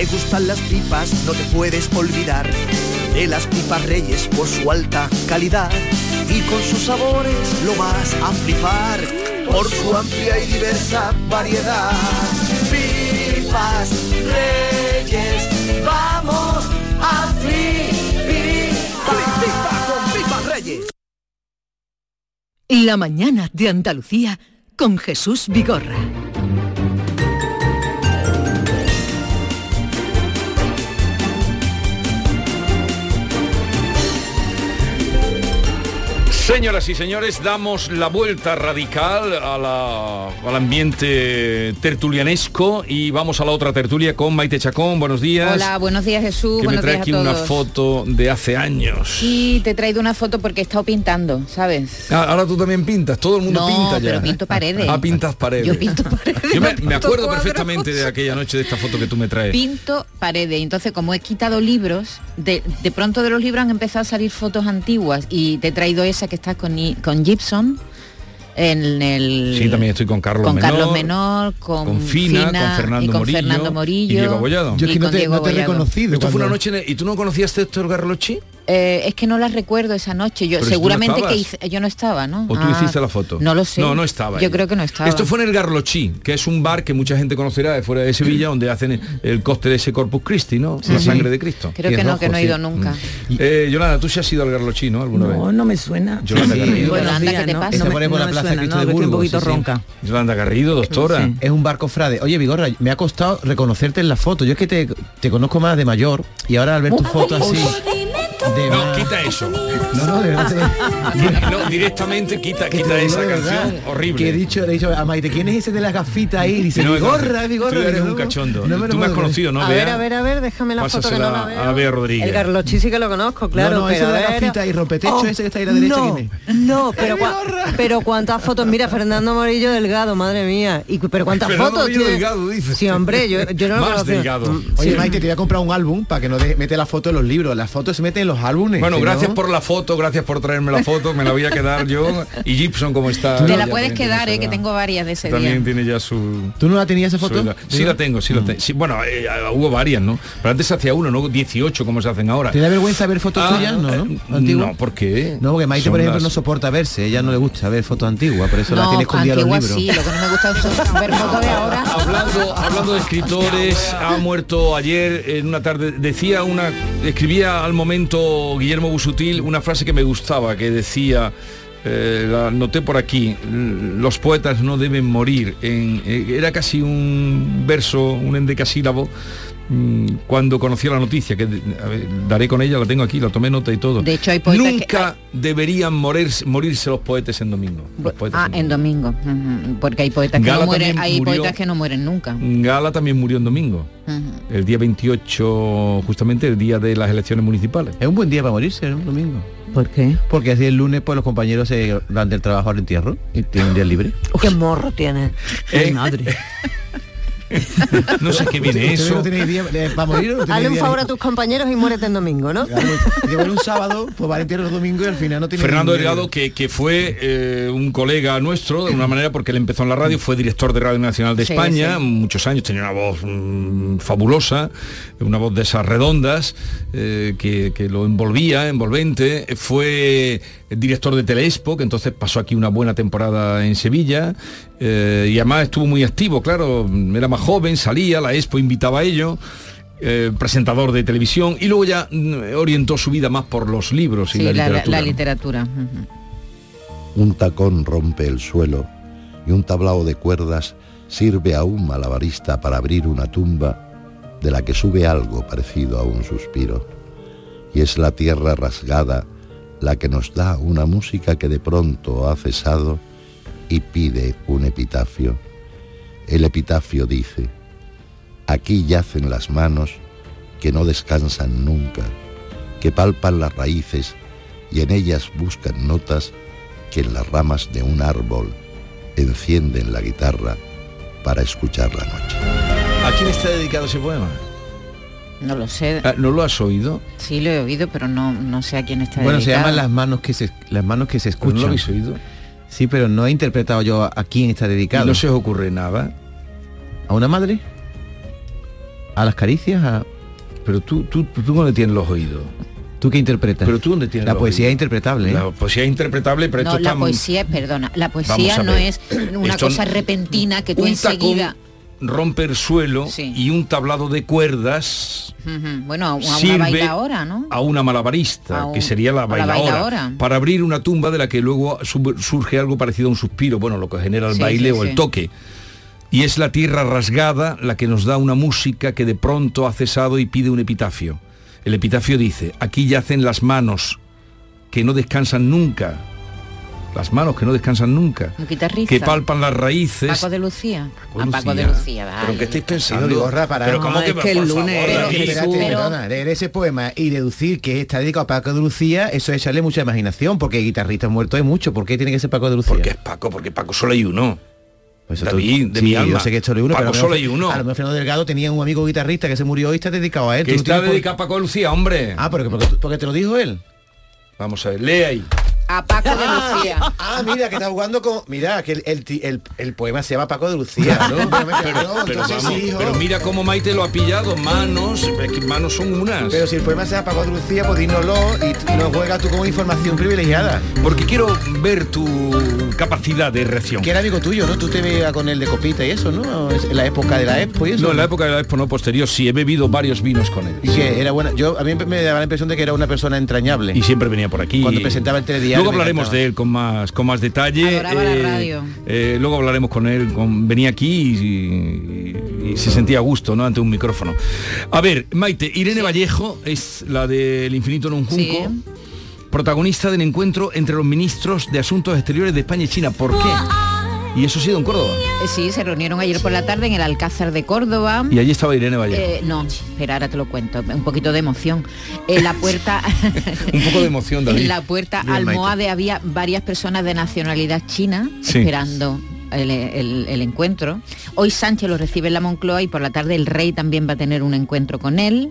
Te gustan las pipas, no te puedes olvidar de las pipas reyes por su alta calidad y con sus sabores lo vas a flipar por su amplia y diversa variedad. Pipas reyes, vamos a flipar con pipas reyes. La mañana de Andalucía con Jesús Vigorra. Señoras y señores, damos la vuelta radical a la- al ambiente tertulianesco y vamos a la otra tertulia con Maite Chacón. Buenos días. Hola, buenos días Jesús, que me buenos trae días aquí a una foto de hace años. Sí, te he traído una foto porque he estado pintando, ¿sabes? Ah, ahora tú también pintas, todo el mundo No, pinta ya. pero pinto paredes. Ah, pintas paredes. Yo pinto paredes. Yo me, me acuerdo cuadros. perfectamente de aquella noche de esta foto que tú me traes. Pinto paredes. Entonces, como he quitado libros, de, de pronto de los libros han empezado a salir fotos antiguas y te he traído esa que está con, con Gibson. En el, Sí, también estoy con Carlos con Menor. Carlos Menor, con, con Fina, con Fernando y con Morillo, Fernando Morillo y Diego Abollado. y con Diego Abollado. Esto fue una noche en el- y tú no conocías a Héctor Garlochi Eh, es que no la recuerdo esa noche. Yo Pero si tú no seguramente que hice- yo no estaba, ¿no? o tú Ah, hiciste la foto. No lo sé. No, no estaba. Yo ella. creo que no estaba. Esto fue en el Garlochi, que es un bar que mucha gente conocerá de fuera de Sevilla, donde hacen el, coste de ese Corpus Christi, ¿no? Sí, la sí. sangre de Cristo. Creo que no, que no he ido nunca. Eh, Yolanda, tú sí has ido al Garlochi, ¿no? ¿Alguna vez? No, no me suena. Yolanda Garrido. Yolanda, ¿qué te pasa? No me, no me suena, no, que estoy un poquito ronca. Yolanda Garrido, doctora. Sí, Es un barco frade. Oye, Vigorra, me ha costado reconocerte en la foto. Yo es que te, te conozco más de mayor y ahora al ver tu foto así... De No, más- quita eso. No, no, de verdad. No, directamente quita, quita esa canción horrible. Que he dicho, he dicho a Maite, ¿quién es ese de la gafita ahí? Y dice, No, no, Vigorra, Vigorra. Tú eres Digo, un cachondo. no me tú me has conocido, ¿no? a ver, a ver, a ver, déjame la foto que no la veo. a Bea Rodríguez. El Garlochi sí que lo conozco, claro, No, no, ese pero de a la ver- gafita y rompetecho, Oh, ese que está ahí a la derecha, no, ¿quién es? No, pero, cua- pero cuántas fotos, mira, Fernando Morillo Delgado, madre mía. Y, pero cuántas Fernando fotos Morillo tiene? Delgado, dice. Sí, hombre, yo, yo no lo conocía. Mm, Oye. Maite, te voy a comprar un álbum para que no mete la foto en los libros. Las fotos se meten en los álbumes. Bueno, si gracias no- por la foto, gracias por traerme la foto, me la voy a quedar yo. Y Gibson, como está. Te la puedes quedar, eh, que tengo varias de ese También día. tiene ya su... ¿Tú no la tenías esa foto? Sí la tengo, sí la tengo. Sí, bueno, eh, hubo varias, ¿no? Pero antes se hacía uno, no 18 como se hacen ahora. ¿Te da vergüenza ver fotos Ah, tuyas? No, eh, ¿no? ¿Antiguas? No, ¿por qué? No, porque Maite, Son por ejemplo, las- no soporta verse. Ella no le gusta ver fotos antiguas, por eso la tiene escondida en los libros. sí, lo que no me gusta es ver fotos de ahora. Hablando, hablando de escritores, ha muerto ayer en una tarde, decía una, escribía al momento Guillermo Busutil una frase que me gustaba, que decía, eh, la noté por aquí, los poetas no deben morir. Eh, era casi un verso, un endecasílabo, cuando conoció la noticia, que ver, daré con ella, la tengo aquí, la tomé nota y todo. De hecho, hay poetas Nunca deberían morirse, morirse los poetas en domingo. Los poetas Ah, en en domingo. Porque hay poetas que Gala no mueren, hay murió- poetas que no mueren nunca. Gala también murió en domingo, el día 28, justamente el día de las elecciones municipales. Es un buen día para morirse, ¿no? Un domingo. ¿Por qué? Porque así el lunes pues los compañeros se van del trabajo al entierro y tienen un día libre. ¿Qué morro tiene? Eh, madre. No sé qué viene ¿Ustedes eso. no día, eh, para morir no un día favor a tus compañeros y muérete en domingo, ¿no? Muere un sábado, pues va los domingos y al final no tiene Fernando Delgado, que, que fue eh, un colega nuestro, de una manera, porque él empezó en la radio, fue director de Radio Nacional de Sí, España, sí. muchos años, tenía una voz mm, fabulosa, una voz de esas redondas, eh, que, que lo envolvía, envolvente, fue director de Teleexpo, que entonces pasó aquí una buena temporada en Sevilla, eh, y además estuvo muy activo, claro, era más joven, salía, la Expo invitaba a ello, eh, presentador de televisión, y luego ya mm, orientó su vida más por los libros y Sí, la literatura. la literatura. ujú. Un tacón rompe el suelo y un tablao de cuerdas sirve a un malabarista para abrir una tumba de la que sube algo parecido a un suspiro. Y es la tierra rasgada la que nos da una música que de pronto ha cesado y pide un epitafio. El epitafio dice, aquí yacen las manos que no descansan nunca, que palpan las raíces y en ellas buscan notas que en las ramas de un árbol encienden la guitarra para escuchar la noche. ¿A quién está dedicado ese poema? No lo sé. Ah, ¿No lo has oído? Sí, lo he oído, pero no, no sé a quién está Bueno, se dedicado. llaman las manos que se las manos que se ¿No escuchan. lo habéis oído? Sí, pero no he interpretado yo a, a quién está ¿Y dedicado. no se os ocurre nada? ¿A una madre? ¿A las caricias? A... Pero tú, tú, tú dónde tienes los oídos. ¿Tú qué interpretas? Pero tú dónde tienes La los poesía es interpretable. ¿eh? La poesía es interpretable, pero No, esto la está... poesía, perdona, la poesía no es una Esto cosa repentina que tú un tacón enseguida... rompe el suelo Sí. y un tablado de cuerdas Bueno, a una sirve bailaora, ¿no? a una malabarista, A un- que sería la bailaora, para abrir una tumba de la que luego surge algo parecido a un suspiro, bueno, lo que genera el Sí, baile sí, o el toque. Y es la tierra rasgada la que nos da una música que de pronto ha cesado y pide un epitafio. El epitafio dice, aquí yacen las manos que no descansan nunca. Las manos que no descansan nunca. Que palpan las raíces. Paco de Lucía. Paco A Paco de Lucía. Vale. ¿Pero qué estáis Digo, pensando? Vigorra, para Pero no, ¿cómo que, es que el lunes favor, pero, David? espérate, Pero- perdona, leer ese poema y deducir que está dedicado a Paco de Lucía, eso es echarle mucha imaginación, porque guitarristas muertos hay mucho. ¿Por qué tiene que ser Paco de Lucía? Porque es Paco, porque Paco solo hay uno. Pues David, tú- de sí, mi alma. Yo sé que esto es uno, Paco pero solo hay uno. A lo mejor Fernando Delgado tenía un amigo guitarrista que se murió y está dedicado a él. Que está por- dedicado a Paco de Lucía, hombre. Ah, porque, porque, porque te lo dijo él. Vamos a ver, lee ahí. A Paco de Lucía. Ah, mira, que está jugando con... Mira, que el, el, ti- el- el poema se llama Paco de Lucía, ¿no? Pero, Pero, vamos, mira cómo Maite lo ha pillado, manos, es que manos son unas. Pero si el poema se llama Paco de Lucía, pues dínoslo y no juegas tú como información privilegiada. Porque quiero ver tu capacidad de reacción. Que era amigo tuyo, ¿no? Tú te veías con el de copita y eso, ¿no? Es en la época de la Expo y eso. No, en la época de la Expo no posterior, sí, he bebido varios vinos con él. Y que era buena. Yo a mí me daba la impresión de que era una persona entrañable. Y siempre venía por aquí. Cuando presentaba el telediario. Luego hablaremos de él con más con más detalle. Radio. eh, luego hablaremos con él. Con, venía aquí y, y- y se sentía a gusto, ¿no? Ante un micrófono. A ver, Maite, Irene Vallejo es la del infinito en un junco. Sí. Protagonista del encuentro entre los ministros de Asuntos Exteriores de España y China. ¿Por qué? Y eso ha sido en Córdoba. Eh, Sí, se reunieron ayer por la tarde en el Alcázar de Córdoba. Y allí estaba Irene Vallejo. Eh, no, espera, ahora te lo cuento. Un poquito de emoción. En la puerta, un poco de emoción, David. en la puerta Bien, Maite. almohade había varias personas de nacionalidad china Sí. esperando el, el- el encuentro. Hoy Sánchez lo recibe en la Moncloa y por la tarde el rey también va a tener un encuentro con él.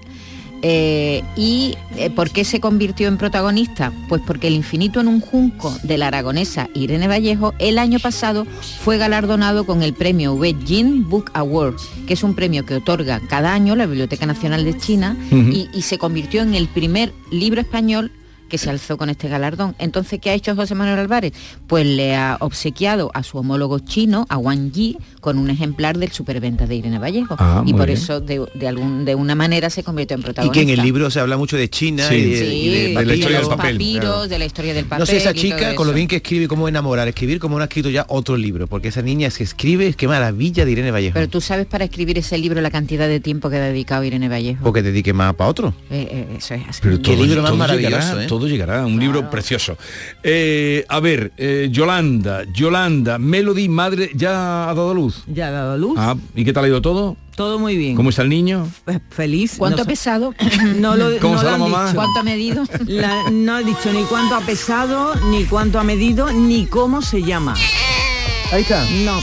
Eh, ¿Y eh, por qué se convirtió en protagonista? Pues porque el infinito en un junco de la aragonesa Irene Vallejo el año pasado fue galardonado con el premio Wei Jin Book Award, que es un premio que otorga cada año la Biblioteca Nacional de China y se convirtió en el primer libro español que se alzó con este galardón. Entonces, ¿qué ha hecho José Manuel Álvarez? Pues le ha obsequiado a su homólogo chino, a Wang Yi, con un ejemplar del superventa de Irene Vallejo. Ah, y por bien. eso, de, de algún, de una manera, se convirtió en Y protagonista. que en el libro se habla mucho de China Sí. y de, Sí, y de de papel. los papiros, de la historia del papel. No sé, esa y chica, con lo bien que escribe, cómo enamorar, escribir como no ha escrito ya otro libro, porque esa niña se escribe, qué maravilla de Irene Vallejo. Pero tú sabes para escribir ese libro la cantidad de tiempo que ha dedicado Irene Vallejo. Porque dedique más para otro. Eh, eh, eso es así. Pero Qué todo, libro más maravilloso, llegará, ¿eh? Todo llegará, un libro precioso. Eh, a ver, eh, Yolanda, Yolanda, Melody, madre, ¿ya ha dado luz? Ya ha dado luz. Ah, ¿Y qué tal ha ido todo? Todo muy bien. ¿Cómo está el niño? Fe- Feliz. ¿Cuánto No ha pesado? No lo, ¿Cómo no lo la han mamá? dicho. ¿Cuánto ha medido? La- no ha dicho ni cuánto ha pesado, ni cuánto ha medido, ni cómo se llama. Ahí está. No.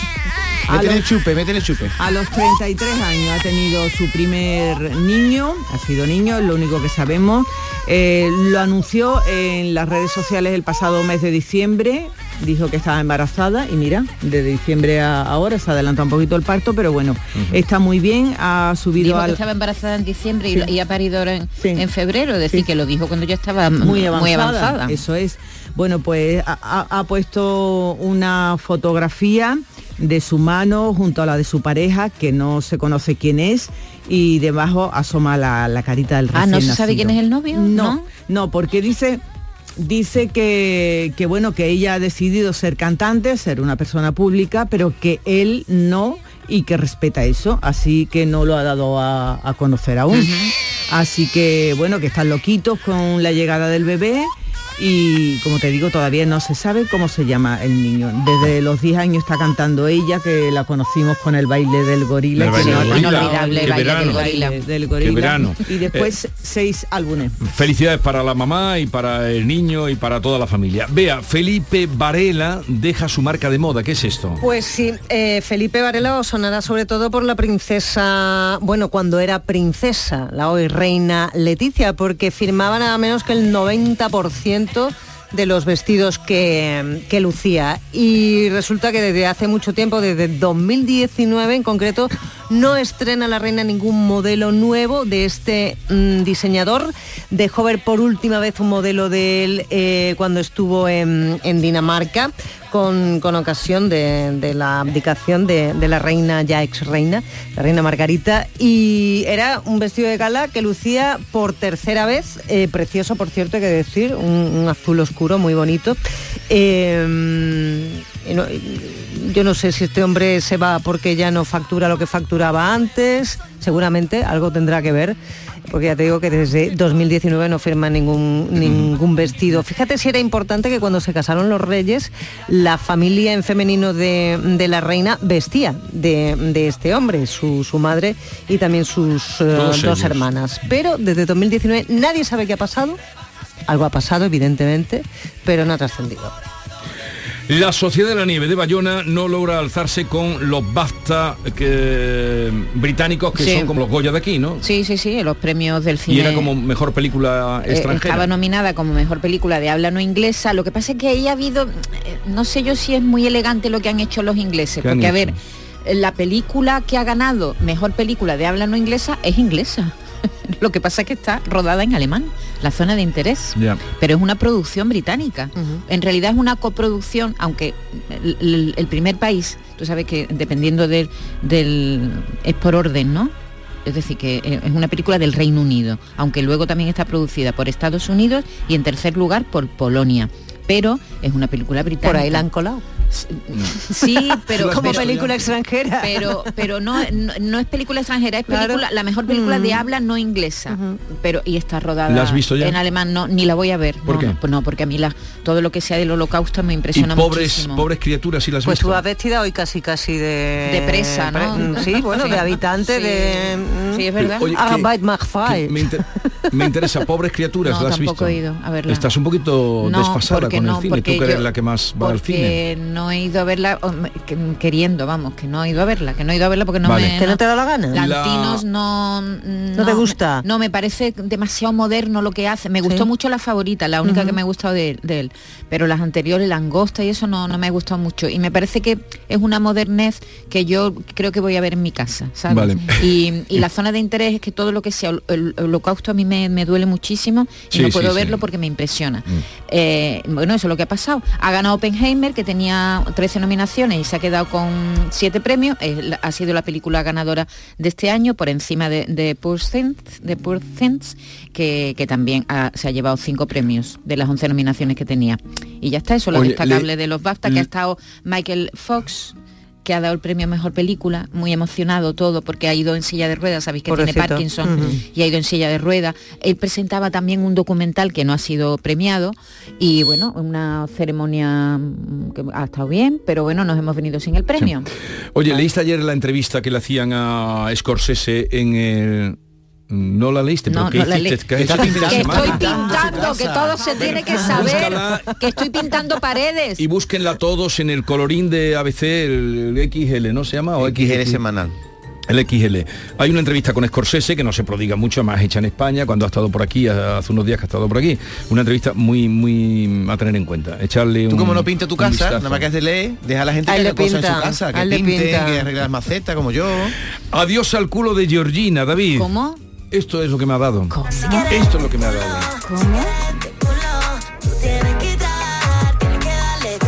A Métele los, chupe, métele chupe. a los 33 años ha tenido su primer niño, ha sido niño, es lo único que sabemos. Eh, lo anunció en las redes sociales el pasado mes de diciembre, dijo que estaba embarazada y mira, desde diciembre a ahora se adelanta un poquito el parto, pero bueno, está muy bien, ha subido Dijo que estaba embarazada en diciembre y Sí. lo- y, ha parido ahora en, Sí. en febrero, es decir, Sí. que lo dijo cuando ya estaba muy avanzada, avanzada. Eso es. Bueno, pues ha, ha- ha puesto una fotografía de su mano junto a la de su pareja, que no se conoce quién es, y debajo asoma la, la carita del Ah, recién ¿no se sabe quién es el novio? No, ¿No? no, porque dice dice que, que bueno que ella ha decidido ser cantante, ser una persona pública, pero que él no y que respeta eso, así que no lo ha dado a, a conocer aún. Así que bueno, que están loquitos con la llegada del bebé y como te digo, todavía no se sabe cómo se llama el niño. Desde los 10 años está cantando ella, que la conocimos con el baile del gorila. El que baile no- del gorila. inolvidable baile del gorila. del gorila. verano. Y después seis álbumes. Felicidades para la mamá y para el niño y para toda la familia. Vea, Felipe Varela deja su marca de moda. ¿Qué es esto? Pues sí, eh, Felipe Varela os sonará sobre todo por la princesa, bueno, cuando era princesa, la hoy reina Leticia, porque firmaba nada menos que el 90% de los vestidos que, lucía. Y resulta que desde hace mucho tiempo, desde 2019 en concreto, no estrena la reina ningún modelo nuevo de este mm, diseñador. Dejó ver por última vez un modelo de él eh, cuando estuvo en Dinamarca con, ocasión de, la abdicación de, la reina, ya ex reina, la reina Margarita, y era un vestido de gala que lucía por tercera vez, eh, precioso por cierto hay que decir, un, azul oscuro muy bonito. Eh, yo no sé si este hombre se va porque ya no factura lo que facturaba antes, seguramente algo tendrá que ver, porque ya te digo que desde 2019 no firma ningún, ningún vestido. Fíjate si era importante que cuando se casaron los reyes, la familia en femenino de, de la reina vestía de, de este hombre, su, su madre y también sus eh, dos ellos. hermanas. Pero desde 2019 nadie sabe qué ha pasado. Algo ha pasado, evidentemente, pero no ha trascendido. La Sociedad de la Nieve de Bayona no logra alzarse con los BAFTA que, británicos que Sí. son como los Goya de aquí, ¿no? Sí, sí, sí, los premios del cine. Y era como mejor película Eh, extranjera. estaba nominada como mejor película de habla no inglesa. Lo que pasa es que ahí ha habido, eh, no sé yo si es muy elegante lo que han hecho los ingleses, ¿Qué han porque a ver, eh, la película que ha ganado mejor película de habla no inglesa es inglesa. lo que pasa es que está rodada en alemán, la zona de interés. Pero es una producción británica. En realidad es una coproducción, aunque el, el- el primer país, tú sabes que dependiendo del, del es por orden, ¿no? Es decir, que eh, es una película del Reino Unido, aunque luego también está producida por Estados Unidos y en tercer lugar por Polonia. Pero es una película británica. Por ahí la han colado. Sí, pero como pero- película extranjera. pero pero no, no, no es película extranjera, es Claro. película, la mejor película de Mm. habla no inglesa. Pero y está rodada ¿La has visto ya? en alemán, no, ni la voy a ver. ¿Por no, qué? No, no, porque a mí la, todo lo que sea del holocausto me y impresiona pobres, muchísimo. pobres criaturas, si las Pues visto. tú vas vestida hoy casi casi de... De presa, ¿no? pre- Sí, bueno, Sí. de habitante Sí. de... mm, Sí, es verdad. Oye, que- que me, inter- me interesa, pobres criaturas, No, ¿la has tampoco visto? he ido a verla. Estás un poquito No, desfasada con no, el cine, tú que eres yo- la que más va al cine. No he ido a verla, queriendo, vamos, que no he ido a verla, que no he ido a verla porque no Vale. me... ¿Que no te da la gana? Lantinos no, no... te gusta? No, me parece demasiado moderno lo que hace. Me gustó Sí. mucho la favorita, la única que me ha gustado de, de él. Pero las anteriores, la angosta y eso no, no me ha gustado mucho. Y me parece que es una modernez que yo creo que voy a ver en mi casa, ¿sabes? Vale. Y, y la zona de interés es que todo lo que sea el, el holocausto a mí me me, me duele muchísimo y Sí, no puedo sí. verlo porque me impresiona. Eh, bueno, eso es lo que ha pasado. Ha ganado Oppenheimer, que tenía 13 nominaciones y se ha quedado con 7 premios. Eh, ha sido la película ganadora de este año por encima de, de Poor Things, de Poor Things, que, que también ha- se ha llevado 5 premios de las 11 nominaciones que tenía. Y ya está, eso lo Oye, destacable le- de los BAFTA, que ha estado Michael Fox que ha dado el premio a mejor película, muy emocionado todo, porque ha ido en silla de ruedas, sabéis que tiene. Parkinson y ha ido en silla de ruedas. Él presentaba también un documental que no ha sido premiado y bueno, una ceremonia mm, que ha estado bien, pero bueno, nos hemos venido sin el premio. Oye, ¿leíste ayer la entrevista que le hacían a Scorsese en el... No la leíste, pero No, ¿qué no la Que estoy pintando, que todo se tiene que saber, Búscala. que estoy pintando paredes. Y búsquenla todos en el colorín de ABC, el, el XL, ¿no se llama? ¿O XL semanal. El XL. Hay una entrevista con Scorsese que no se prodiga mucho, más hecha en España, cuando ha estado por aquí, hace unos días que ha estado por aquí. Una entrevista muy, muy a tener en cuenta. Echarle Tú un- como no pintas tu casa, nada más que haces leer, deja a la gente que le cosas en pinta, su casa, que pinte, pinta. que arregle las macetas como yo. Adiós al culo de Georgina, David. ¿Cómo? Esto es lo que me ha dado. Esto es lo que me ha dado.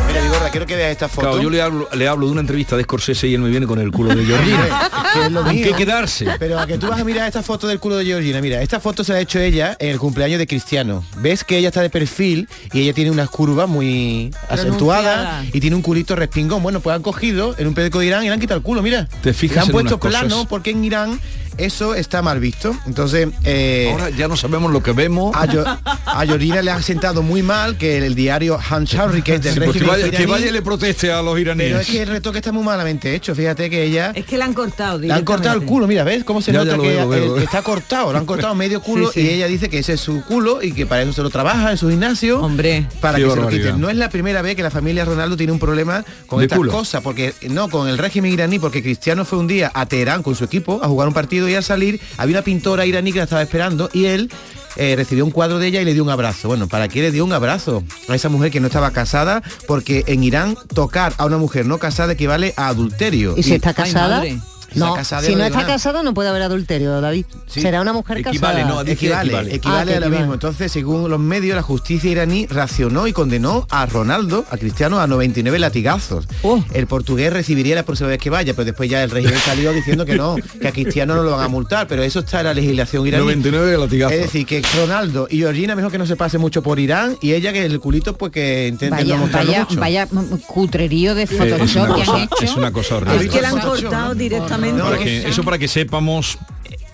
Mira, Vigorra, quiero que veas esta foto. Claro, yo le hablo, le hablo de una entrevista de Scorsese y él me viene con el culo de Georgina. que es lo ¿Con mío. qué quedarse? Pero a que tú vas a mirar esta foto del culo de Georgina, mira, esta foto se la ha hecho ella en el cumpleaños de Cristiano. Ves que ella está de perfil y ella tiene unas curvas muy acentuadas y tiene un culito respingón. Bueno, pues han cogido en un periódico de Irán y le han quitado el culo, mira. Te fijas Le han en puesto plano porque en Irán eso está mal visto. Entonces, eh, Ahora ya no sabemos lo que vemos. a, Yo- a le ha sentado muy mal que el diario Hansharri, que es del Sí, pues que, régimen vaya, que iraní, vaya y le proteste a los iraníes. pero es que el retoque está muy malamente hecho. Fíjate que ella Es que le han cortado le han cortado el culo, mira, ¿ves cómo se Ya, nota que veo, veo, eh, veo. está cortado? Lo han cortado medio culo Sí, sí. y ella dice que ese es su culo y que para eso se lo trabaja en su gimnasio. Hombre. Para Qué que se lo quiten. No es la primera vez que la familia Ronaldo tiene un problema con De estas culo. cosas, porque no, con el régimen iraní, porque Cristiano fue un día a Teherán con su equipo a jugar un partido y al salir había una pintora iraní que la estaba esperando y él eh, recibió un cuadro de ella y le dio un abrazo. Bueno, ¿para qué le dio un abrazo a esa mujer que no estaba casada? Porque en Irán tocar a una mujer no casada equivale a adulterio. ¿Y si está Ay, casada? madre. Si No, si no está casada no puede haber adulterio, David. Sí. Será una mujer Equivale, casada. no, equivale, equivale. Ah, a lo equivale. mismo. Entonces, según los medios, la justicia iraní racionó y condenó a Ronaldo, a Cristiano, a 99 latigazos. Oh. El portugués recibiría la próxima vez que vaya, pero después ya el régimen salió diciendo que no, que a Cristiano no lo van a multar, pero eso está en la legislación iraní. 99 latigazos. Es decir, que Ronaldo y Georgina mejor que no se pase mucho por Irán y ella que el culito pues que intenten Vaya, no mostrarlo vaya, mucho. vaya mm, cutrerío de Eh, es, Photoshop una que han cosa, hecho. es una cosa ¿Has horrible. visto que la han Photoshop, cortado no? No, Para que- eso para que sepamos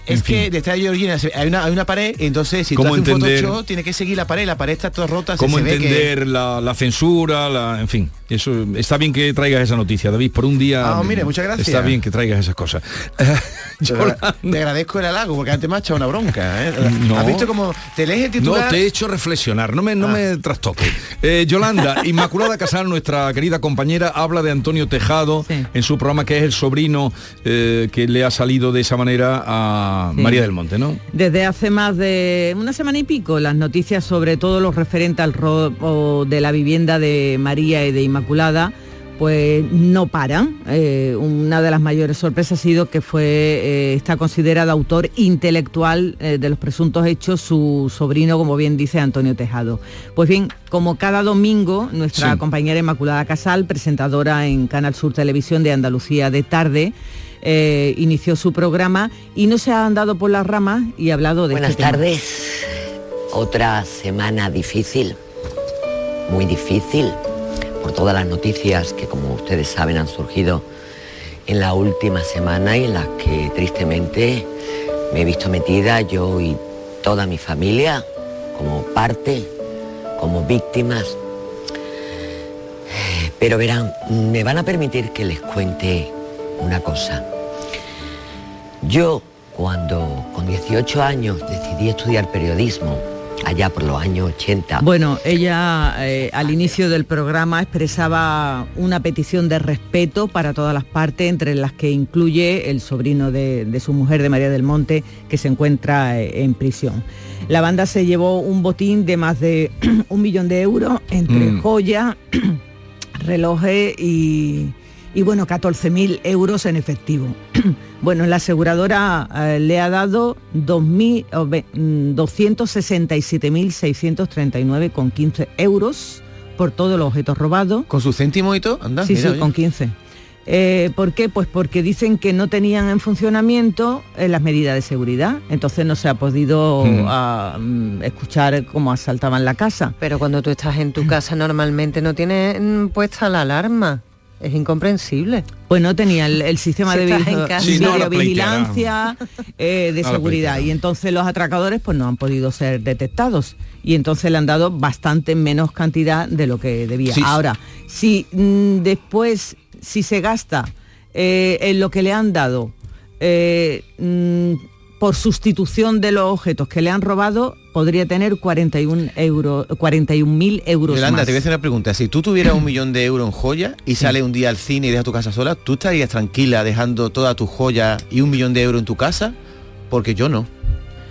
Es En que detrás de Georgina se- hay una, hay una pared, entonces si tú ¿Cómo haces un entender- Photoshop, tiene que seguir la pared, la pared está toda rota, cómo se ve que- entender la, la censura, la, en fin. Eso está bien que traigas esa noticia, David. Por un día. Ah, mire, muchas gracias. Está bien que traigas esas cosas. Te agra- te agradezco el halago porque antes me ha echado una bronca. ¿eh? No. ¿Has visto cómo te lees el No titular? te he hecho reflexionar, no me, Ah. no me trastoque. Eh, Yolanda, Inmaculada Casal, nuestra querida compañera, habla de Antonio Tejado en su programa que es el sobrino eh, que le ha salido de esa manera a Sí. María del Monte, ¿no? Desde hace más de una semana y pico, las noticias sobre todo lo referente al robo de la vivienda de María y de Inmaculada, pues no paran. Eh, una de las mayores sorpresas ha sido que fue eh, está considerado autor intelectual eh, de los presuntos hechos su sobrino, como bien dice Antonio Tejado. Pues bien, como cada domingo, nuestra Sí. compañera Inmaculada Casal, presentadora en Canal Sur Televisión de Andalucía de tarde, eh, inició su programa y no se ha andado por las ramas y ha hablado de Buenas este tardes. Otra semana difícil, muy difícil, por todas las noticias que, como ustedes saben, han surgido en la última semana y en las que tristemente me he visto metida yo y toda mi familia como parte, como víctimas. Pero verán, me van a permitir que les cuente una cosa. Yo, cuando con 18 años decidí estudiar periodismo, allá por los años 80, Bueno, ella eh, al inicio del programa expresaba una petición de respeto para todas las partes, entre las que incluye el sobrino de, de su mujer, de María del Monte, que se encuentra eh, en prisión. La banda se llevó un botín de más de un millón de euros entre Mm. joyas, relojes y, y bueno, 14.000 euros en efectivo. bueno, la aseguradora eh, le ha dado 2.000 o ve- mm, 267.639,15 euros por todos los objetos robados. Con sus céntimos y todo, anda. Sí, mira, sí, oye. con 15. Eh, ¿Por qué? Pues porque dicen que no tenían en funcionamiento eh, las medidas de seguridad, entonces no se ha podido Mm. ah, mm, escuchar cómo asaltaban la casa. Pero cuando tú estás en tu casa normalmente no tienes mm, puesta la alarma. Es incomprensible. Pues no tenía el, el sistema Si de estás en vigil- casa. Sí, no, la videovigilancia eh, de No seguridad y entonces los atracadores pues no han podido ser detectados y entonces le han dado bastante menos cantidad de lo que debía. Sí. Ahora, si mm, después, si se gasta eh, en lo que le han dado eh, mm, por sustitución de los objetos que le han robado, podría tener 41 euros, 41.000 euros Yolanda, más. te voy a hacer una pregunta. Si tú tuvieras un millón de euros en joyas y sales un día al cine y dejas tu casa sola, ¿tú estarías tranquila dejando todas tus joyas y un millón de euros en tu casa? Porque yo no.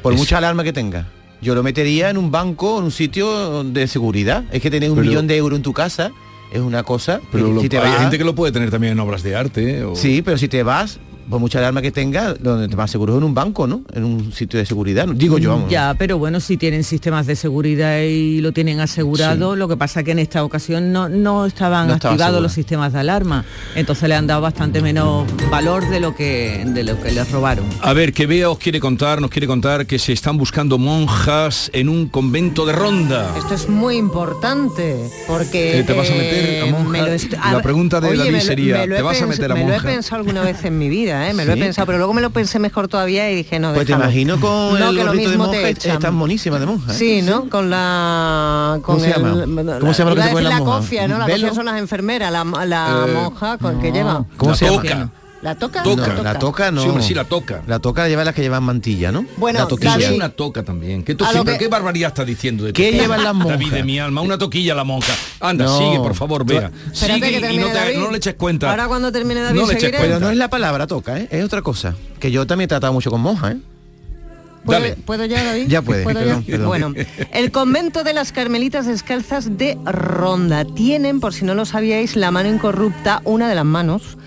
Por mucha alarma que tenga. Yo lo metería en un banco, en un sitio de seguridad. Es que tener un Pero- millón de euros en tu casa es una cosa. Pero que lo- si te hay vas- gente que lo puede tener también en obras de arte. ¿eh? o- Sí, pero si te vas, por mucha alarma que tenga, donde te más seguro es en un banco, ¿no? En un sitio de seguridad. ¿no? Digo yo, vamos. Ya, pero bueno, si tienen sistemas de seguridad y lo tienen asegurado, lo que pasa que en esta ocasión no, no estaban No estaba activados segura. los sistemas de alarma. Entonces le han dado bastante menos valor de lo que de lo que les robaron. A ver, que Bea os quiere contar, nos quiere contar que se están buscando monjas en un convento de Ronda. Esto es muy importante porque Eh, ¿te vas a meter a monja? me lo est- La pregunta de David me lo- sería, me lo ¿te vas a meter a Me lo he pensado alguna vez en mi vida, ¿eh? me lo he pensado, pero luego me lo pensé mejor todavía y dije no. Pues te déjalo. imagino con no, el que lo gorrito de mismo monja, te echan. están monísimas de monja. ¿eh? Sí, ¿no? Con la... Con ¿Cómo se el- llama? ¿Cómo se llama lo que se pone la la monja? cofia, ¿no? La cofia son las enfermeras, la, la Eh, monja con que lleva. ¿Cómo La se llama? Toca. ¿La toca? No, La la toca no. Sí, hombre, sí, la toca. La toca lleva las que llevan mantilla, ¿no? Bueno, la toquilla. Eso es una toca también. ¿Qué, to- A sí, lo pero que- qué barbaridad está diciendo de ¿Qué toca? llevan las monjas? David de mi alma, una toquilla la monja. Anda, No. sigue, por favor, vea. Sigue que y no, te- David. no le eches cuenta. Ahora cuando termine David No le eches seguiré. cuenta. Pero no es la palabra toca, ¿eh? Es otra cosa. Que yo también he tratado mucho con monjas, ¿eh? ¿Puedo, Dale. ¿Puedo ya, David? Ya puede, ¿Puedo perdón, ya? perdón. Bueno, el convento de las Carmelitas Descalzas de Ronda tienen, por si no lo sabíais, la mano incorrupta, una de las manos,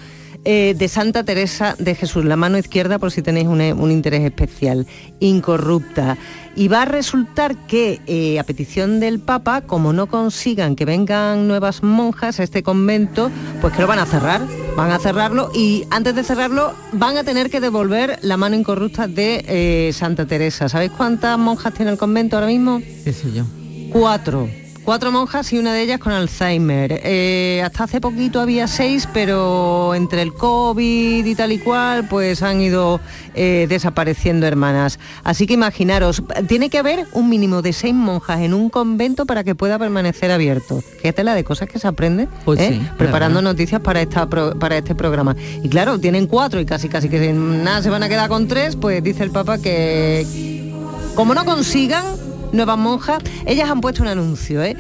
eh, de Santa Teresa de Jesús, la mano izquierda, por si tenéis un, un interés especial, incorrupta. Y va a resultar que, eh, a petición del Papa, como no consigan que vengan nuevas monjas a este convento, pues que lo van a cerrar, van a cerrarlo y antes de cerrarlo van a tener que devolver la mano incorrupta de eh, Santa Teresa. ¿Sabéis cuántas monjas tiene el convento ahora mismo? qué sé yo. Cuatro. Cuatro monjas y una de ellas con Alzheimer. Eh, hasta hace poquito había seis, pero entre el COVID y tal y cual, pues han ido eh, desapareciendo hermanas. Así que imaginaros, tiene que haber un mínimo de seis monjas en un convento para que pueda permanecer abierto. Fíjate la de cosas que se aprende, Pues ¿eh? sí, preparando noticias para, esta pro- para este programa. Y claro, tienen cuatro y casi casi que nada se van a quedar con tres, pues dice el Papa que como no consigan nuevas monjas, ellas han puesto un anuncio, ¿eh?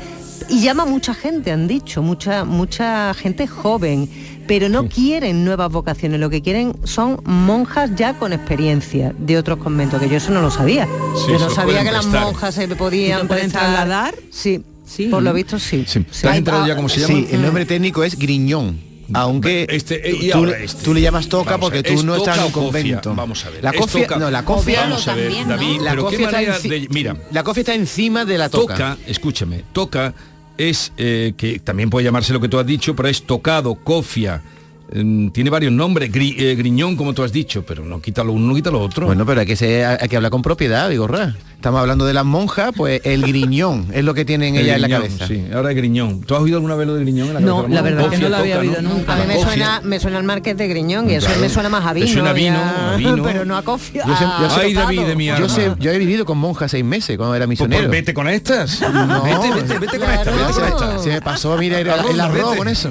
Y llama mucha gente, han dicho, mucha, mucha gente joven, pero no quieren nuevas vocaciones, lo que quieren son monjas ya con experiencia de otros conventos, que yo eso no lo sabía. Sí, yo no sabía que las monjas se ¿Y podían prestar- trasladar? Sí, Sí. por lo visto sí. Sí. ¿Te has enterado ya cómo se llama? Sí, el nombre técnico es griñón. Aunque Este, eh, y tú, este. tú le llamas toca Vamos porque ver, tú ¿es no estás en un convento. Vamos a ver, La ¿es cofia, toca? no, la cofia, Vamos a ver, también, ¿no? David, la pero qué cofia está de... Mira, la cofia está encima de la toca. toca, escúchame, toca es eh, que también puede llamarse lo que tú has dicho, pero es tocado, cofia. Mm, tiene varios nombres, gri- eh, griñón como tú has dicho, pero no quita lo uno, no quita lo otro. Bueno, pero hay que, ser- hay que hablar con propiedad, Vigorra. Estamos hablando de las monjas, pues el griñón es lo que tienen El ellas en la cabeza. Sí, ahora es griñón. ¿Tú has oído alguna vez lo de griñón en la No, cabeza? la verdad que no lo había oído nunca. A mí me suena, me suena al Marqués de Griñón y eso Claro. me suena más a vino. suena a vino, a- a vino. pero no a cofia. Yo sé- yo a sé- Ay, tocado. David, de mi Yo, alma. sé, yo he vivido con monjas seis meses cuando era Pues, misionero. pues vete con estas. No. Vete, vete, vete con estas. Claro. vete se, con me, estas. se me pasó, mira, el, ¿A el arroz con eso.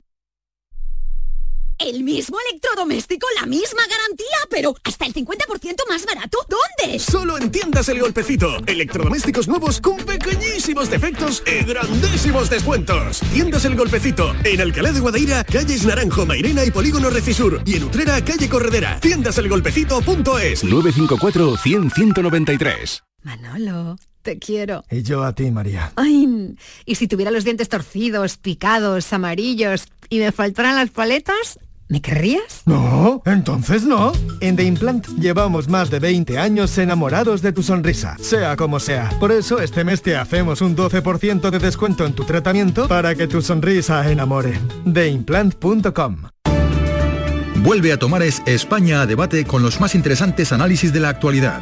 El mismo electrodoméstico, la misma garantía, pero hasta el 50% más barato. ¿Dónde? Solo en tiendas El Golpecito. Electrodomésticos nuevos con pequeñísimos defectos y grandísimos descuentos. Tiendas El Golpecito. En Alcalá de Guadaira, calles Naranjo, Mairena y Polígono Recisur. Y en Utrera, calle Corredera. Tiendaselgolpecito.es 954 100 193. Manolo, te quiero. Y yo a ti, María. Ay, y si tuviera los dientes torcidos, picados, amarillos y me faltaran las paletas, ¿me querrías? No, entonces no. En The Implant llevamos más de 20 años enamorados de tu sonrisa, sea como sea. Por eso este mes te hacemos un 12% de descuento en tu tratamiento para que tu sonrisa enamore. TheImplant.com Vuelve a Tomares España a debate con los más interesantes análisis de la actualidad.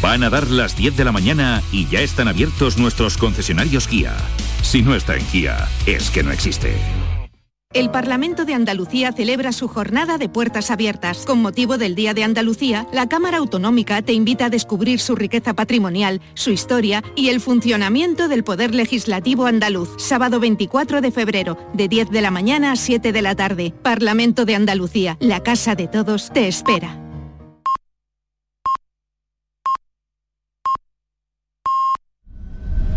Van a dar las 10 de la mañana y ya están abiertos nuestros concesionarios Kia. Si no está en Kia, es que no existe. El Parlamento de Andalucía celebra su jornada de puertas abiertas. Con motivo del Día de Andalucía, la Cámara Autonómica te invita a descubrir su riqueza patrimonial, su historia y el funcionamiento del Poder Legislativo andaluz. Sábado 24 de febrero, de 10 de la mañana a 7 de la tarde. Parlamento de Andalucía, la casa de todos, te espera.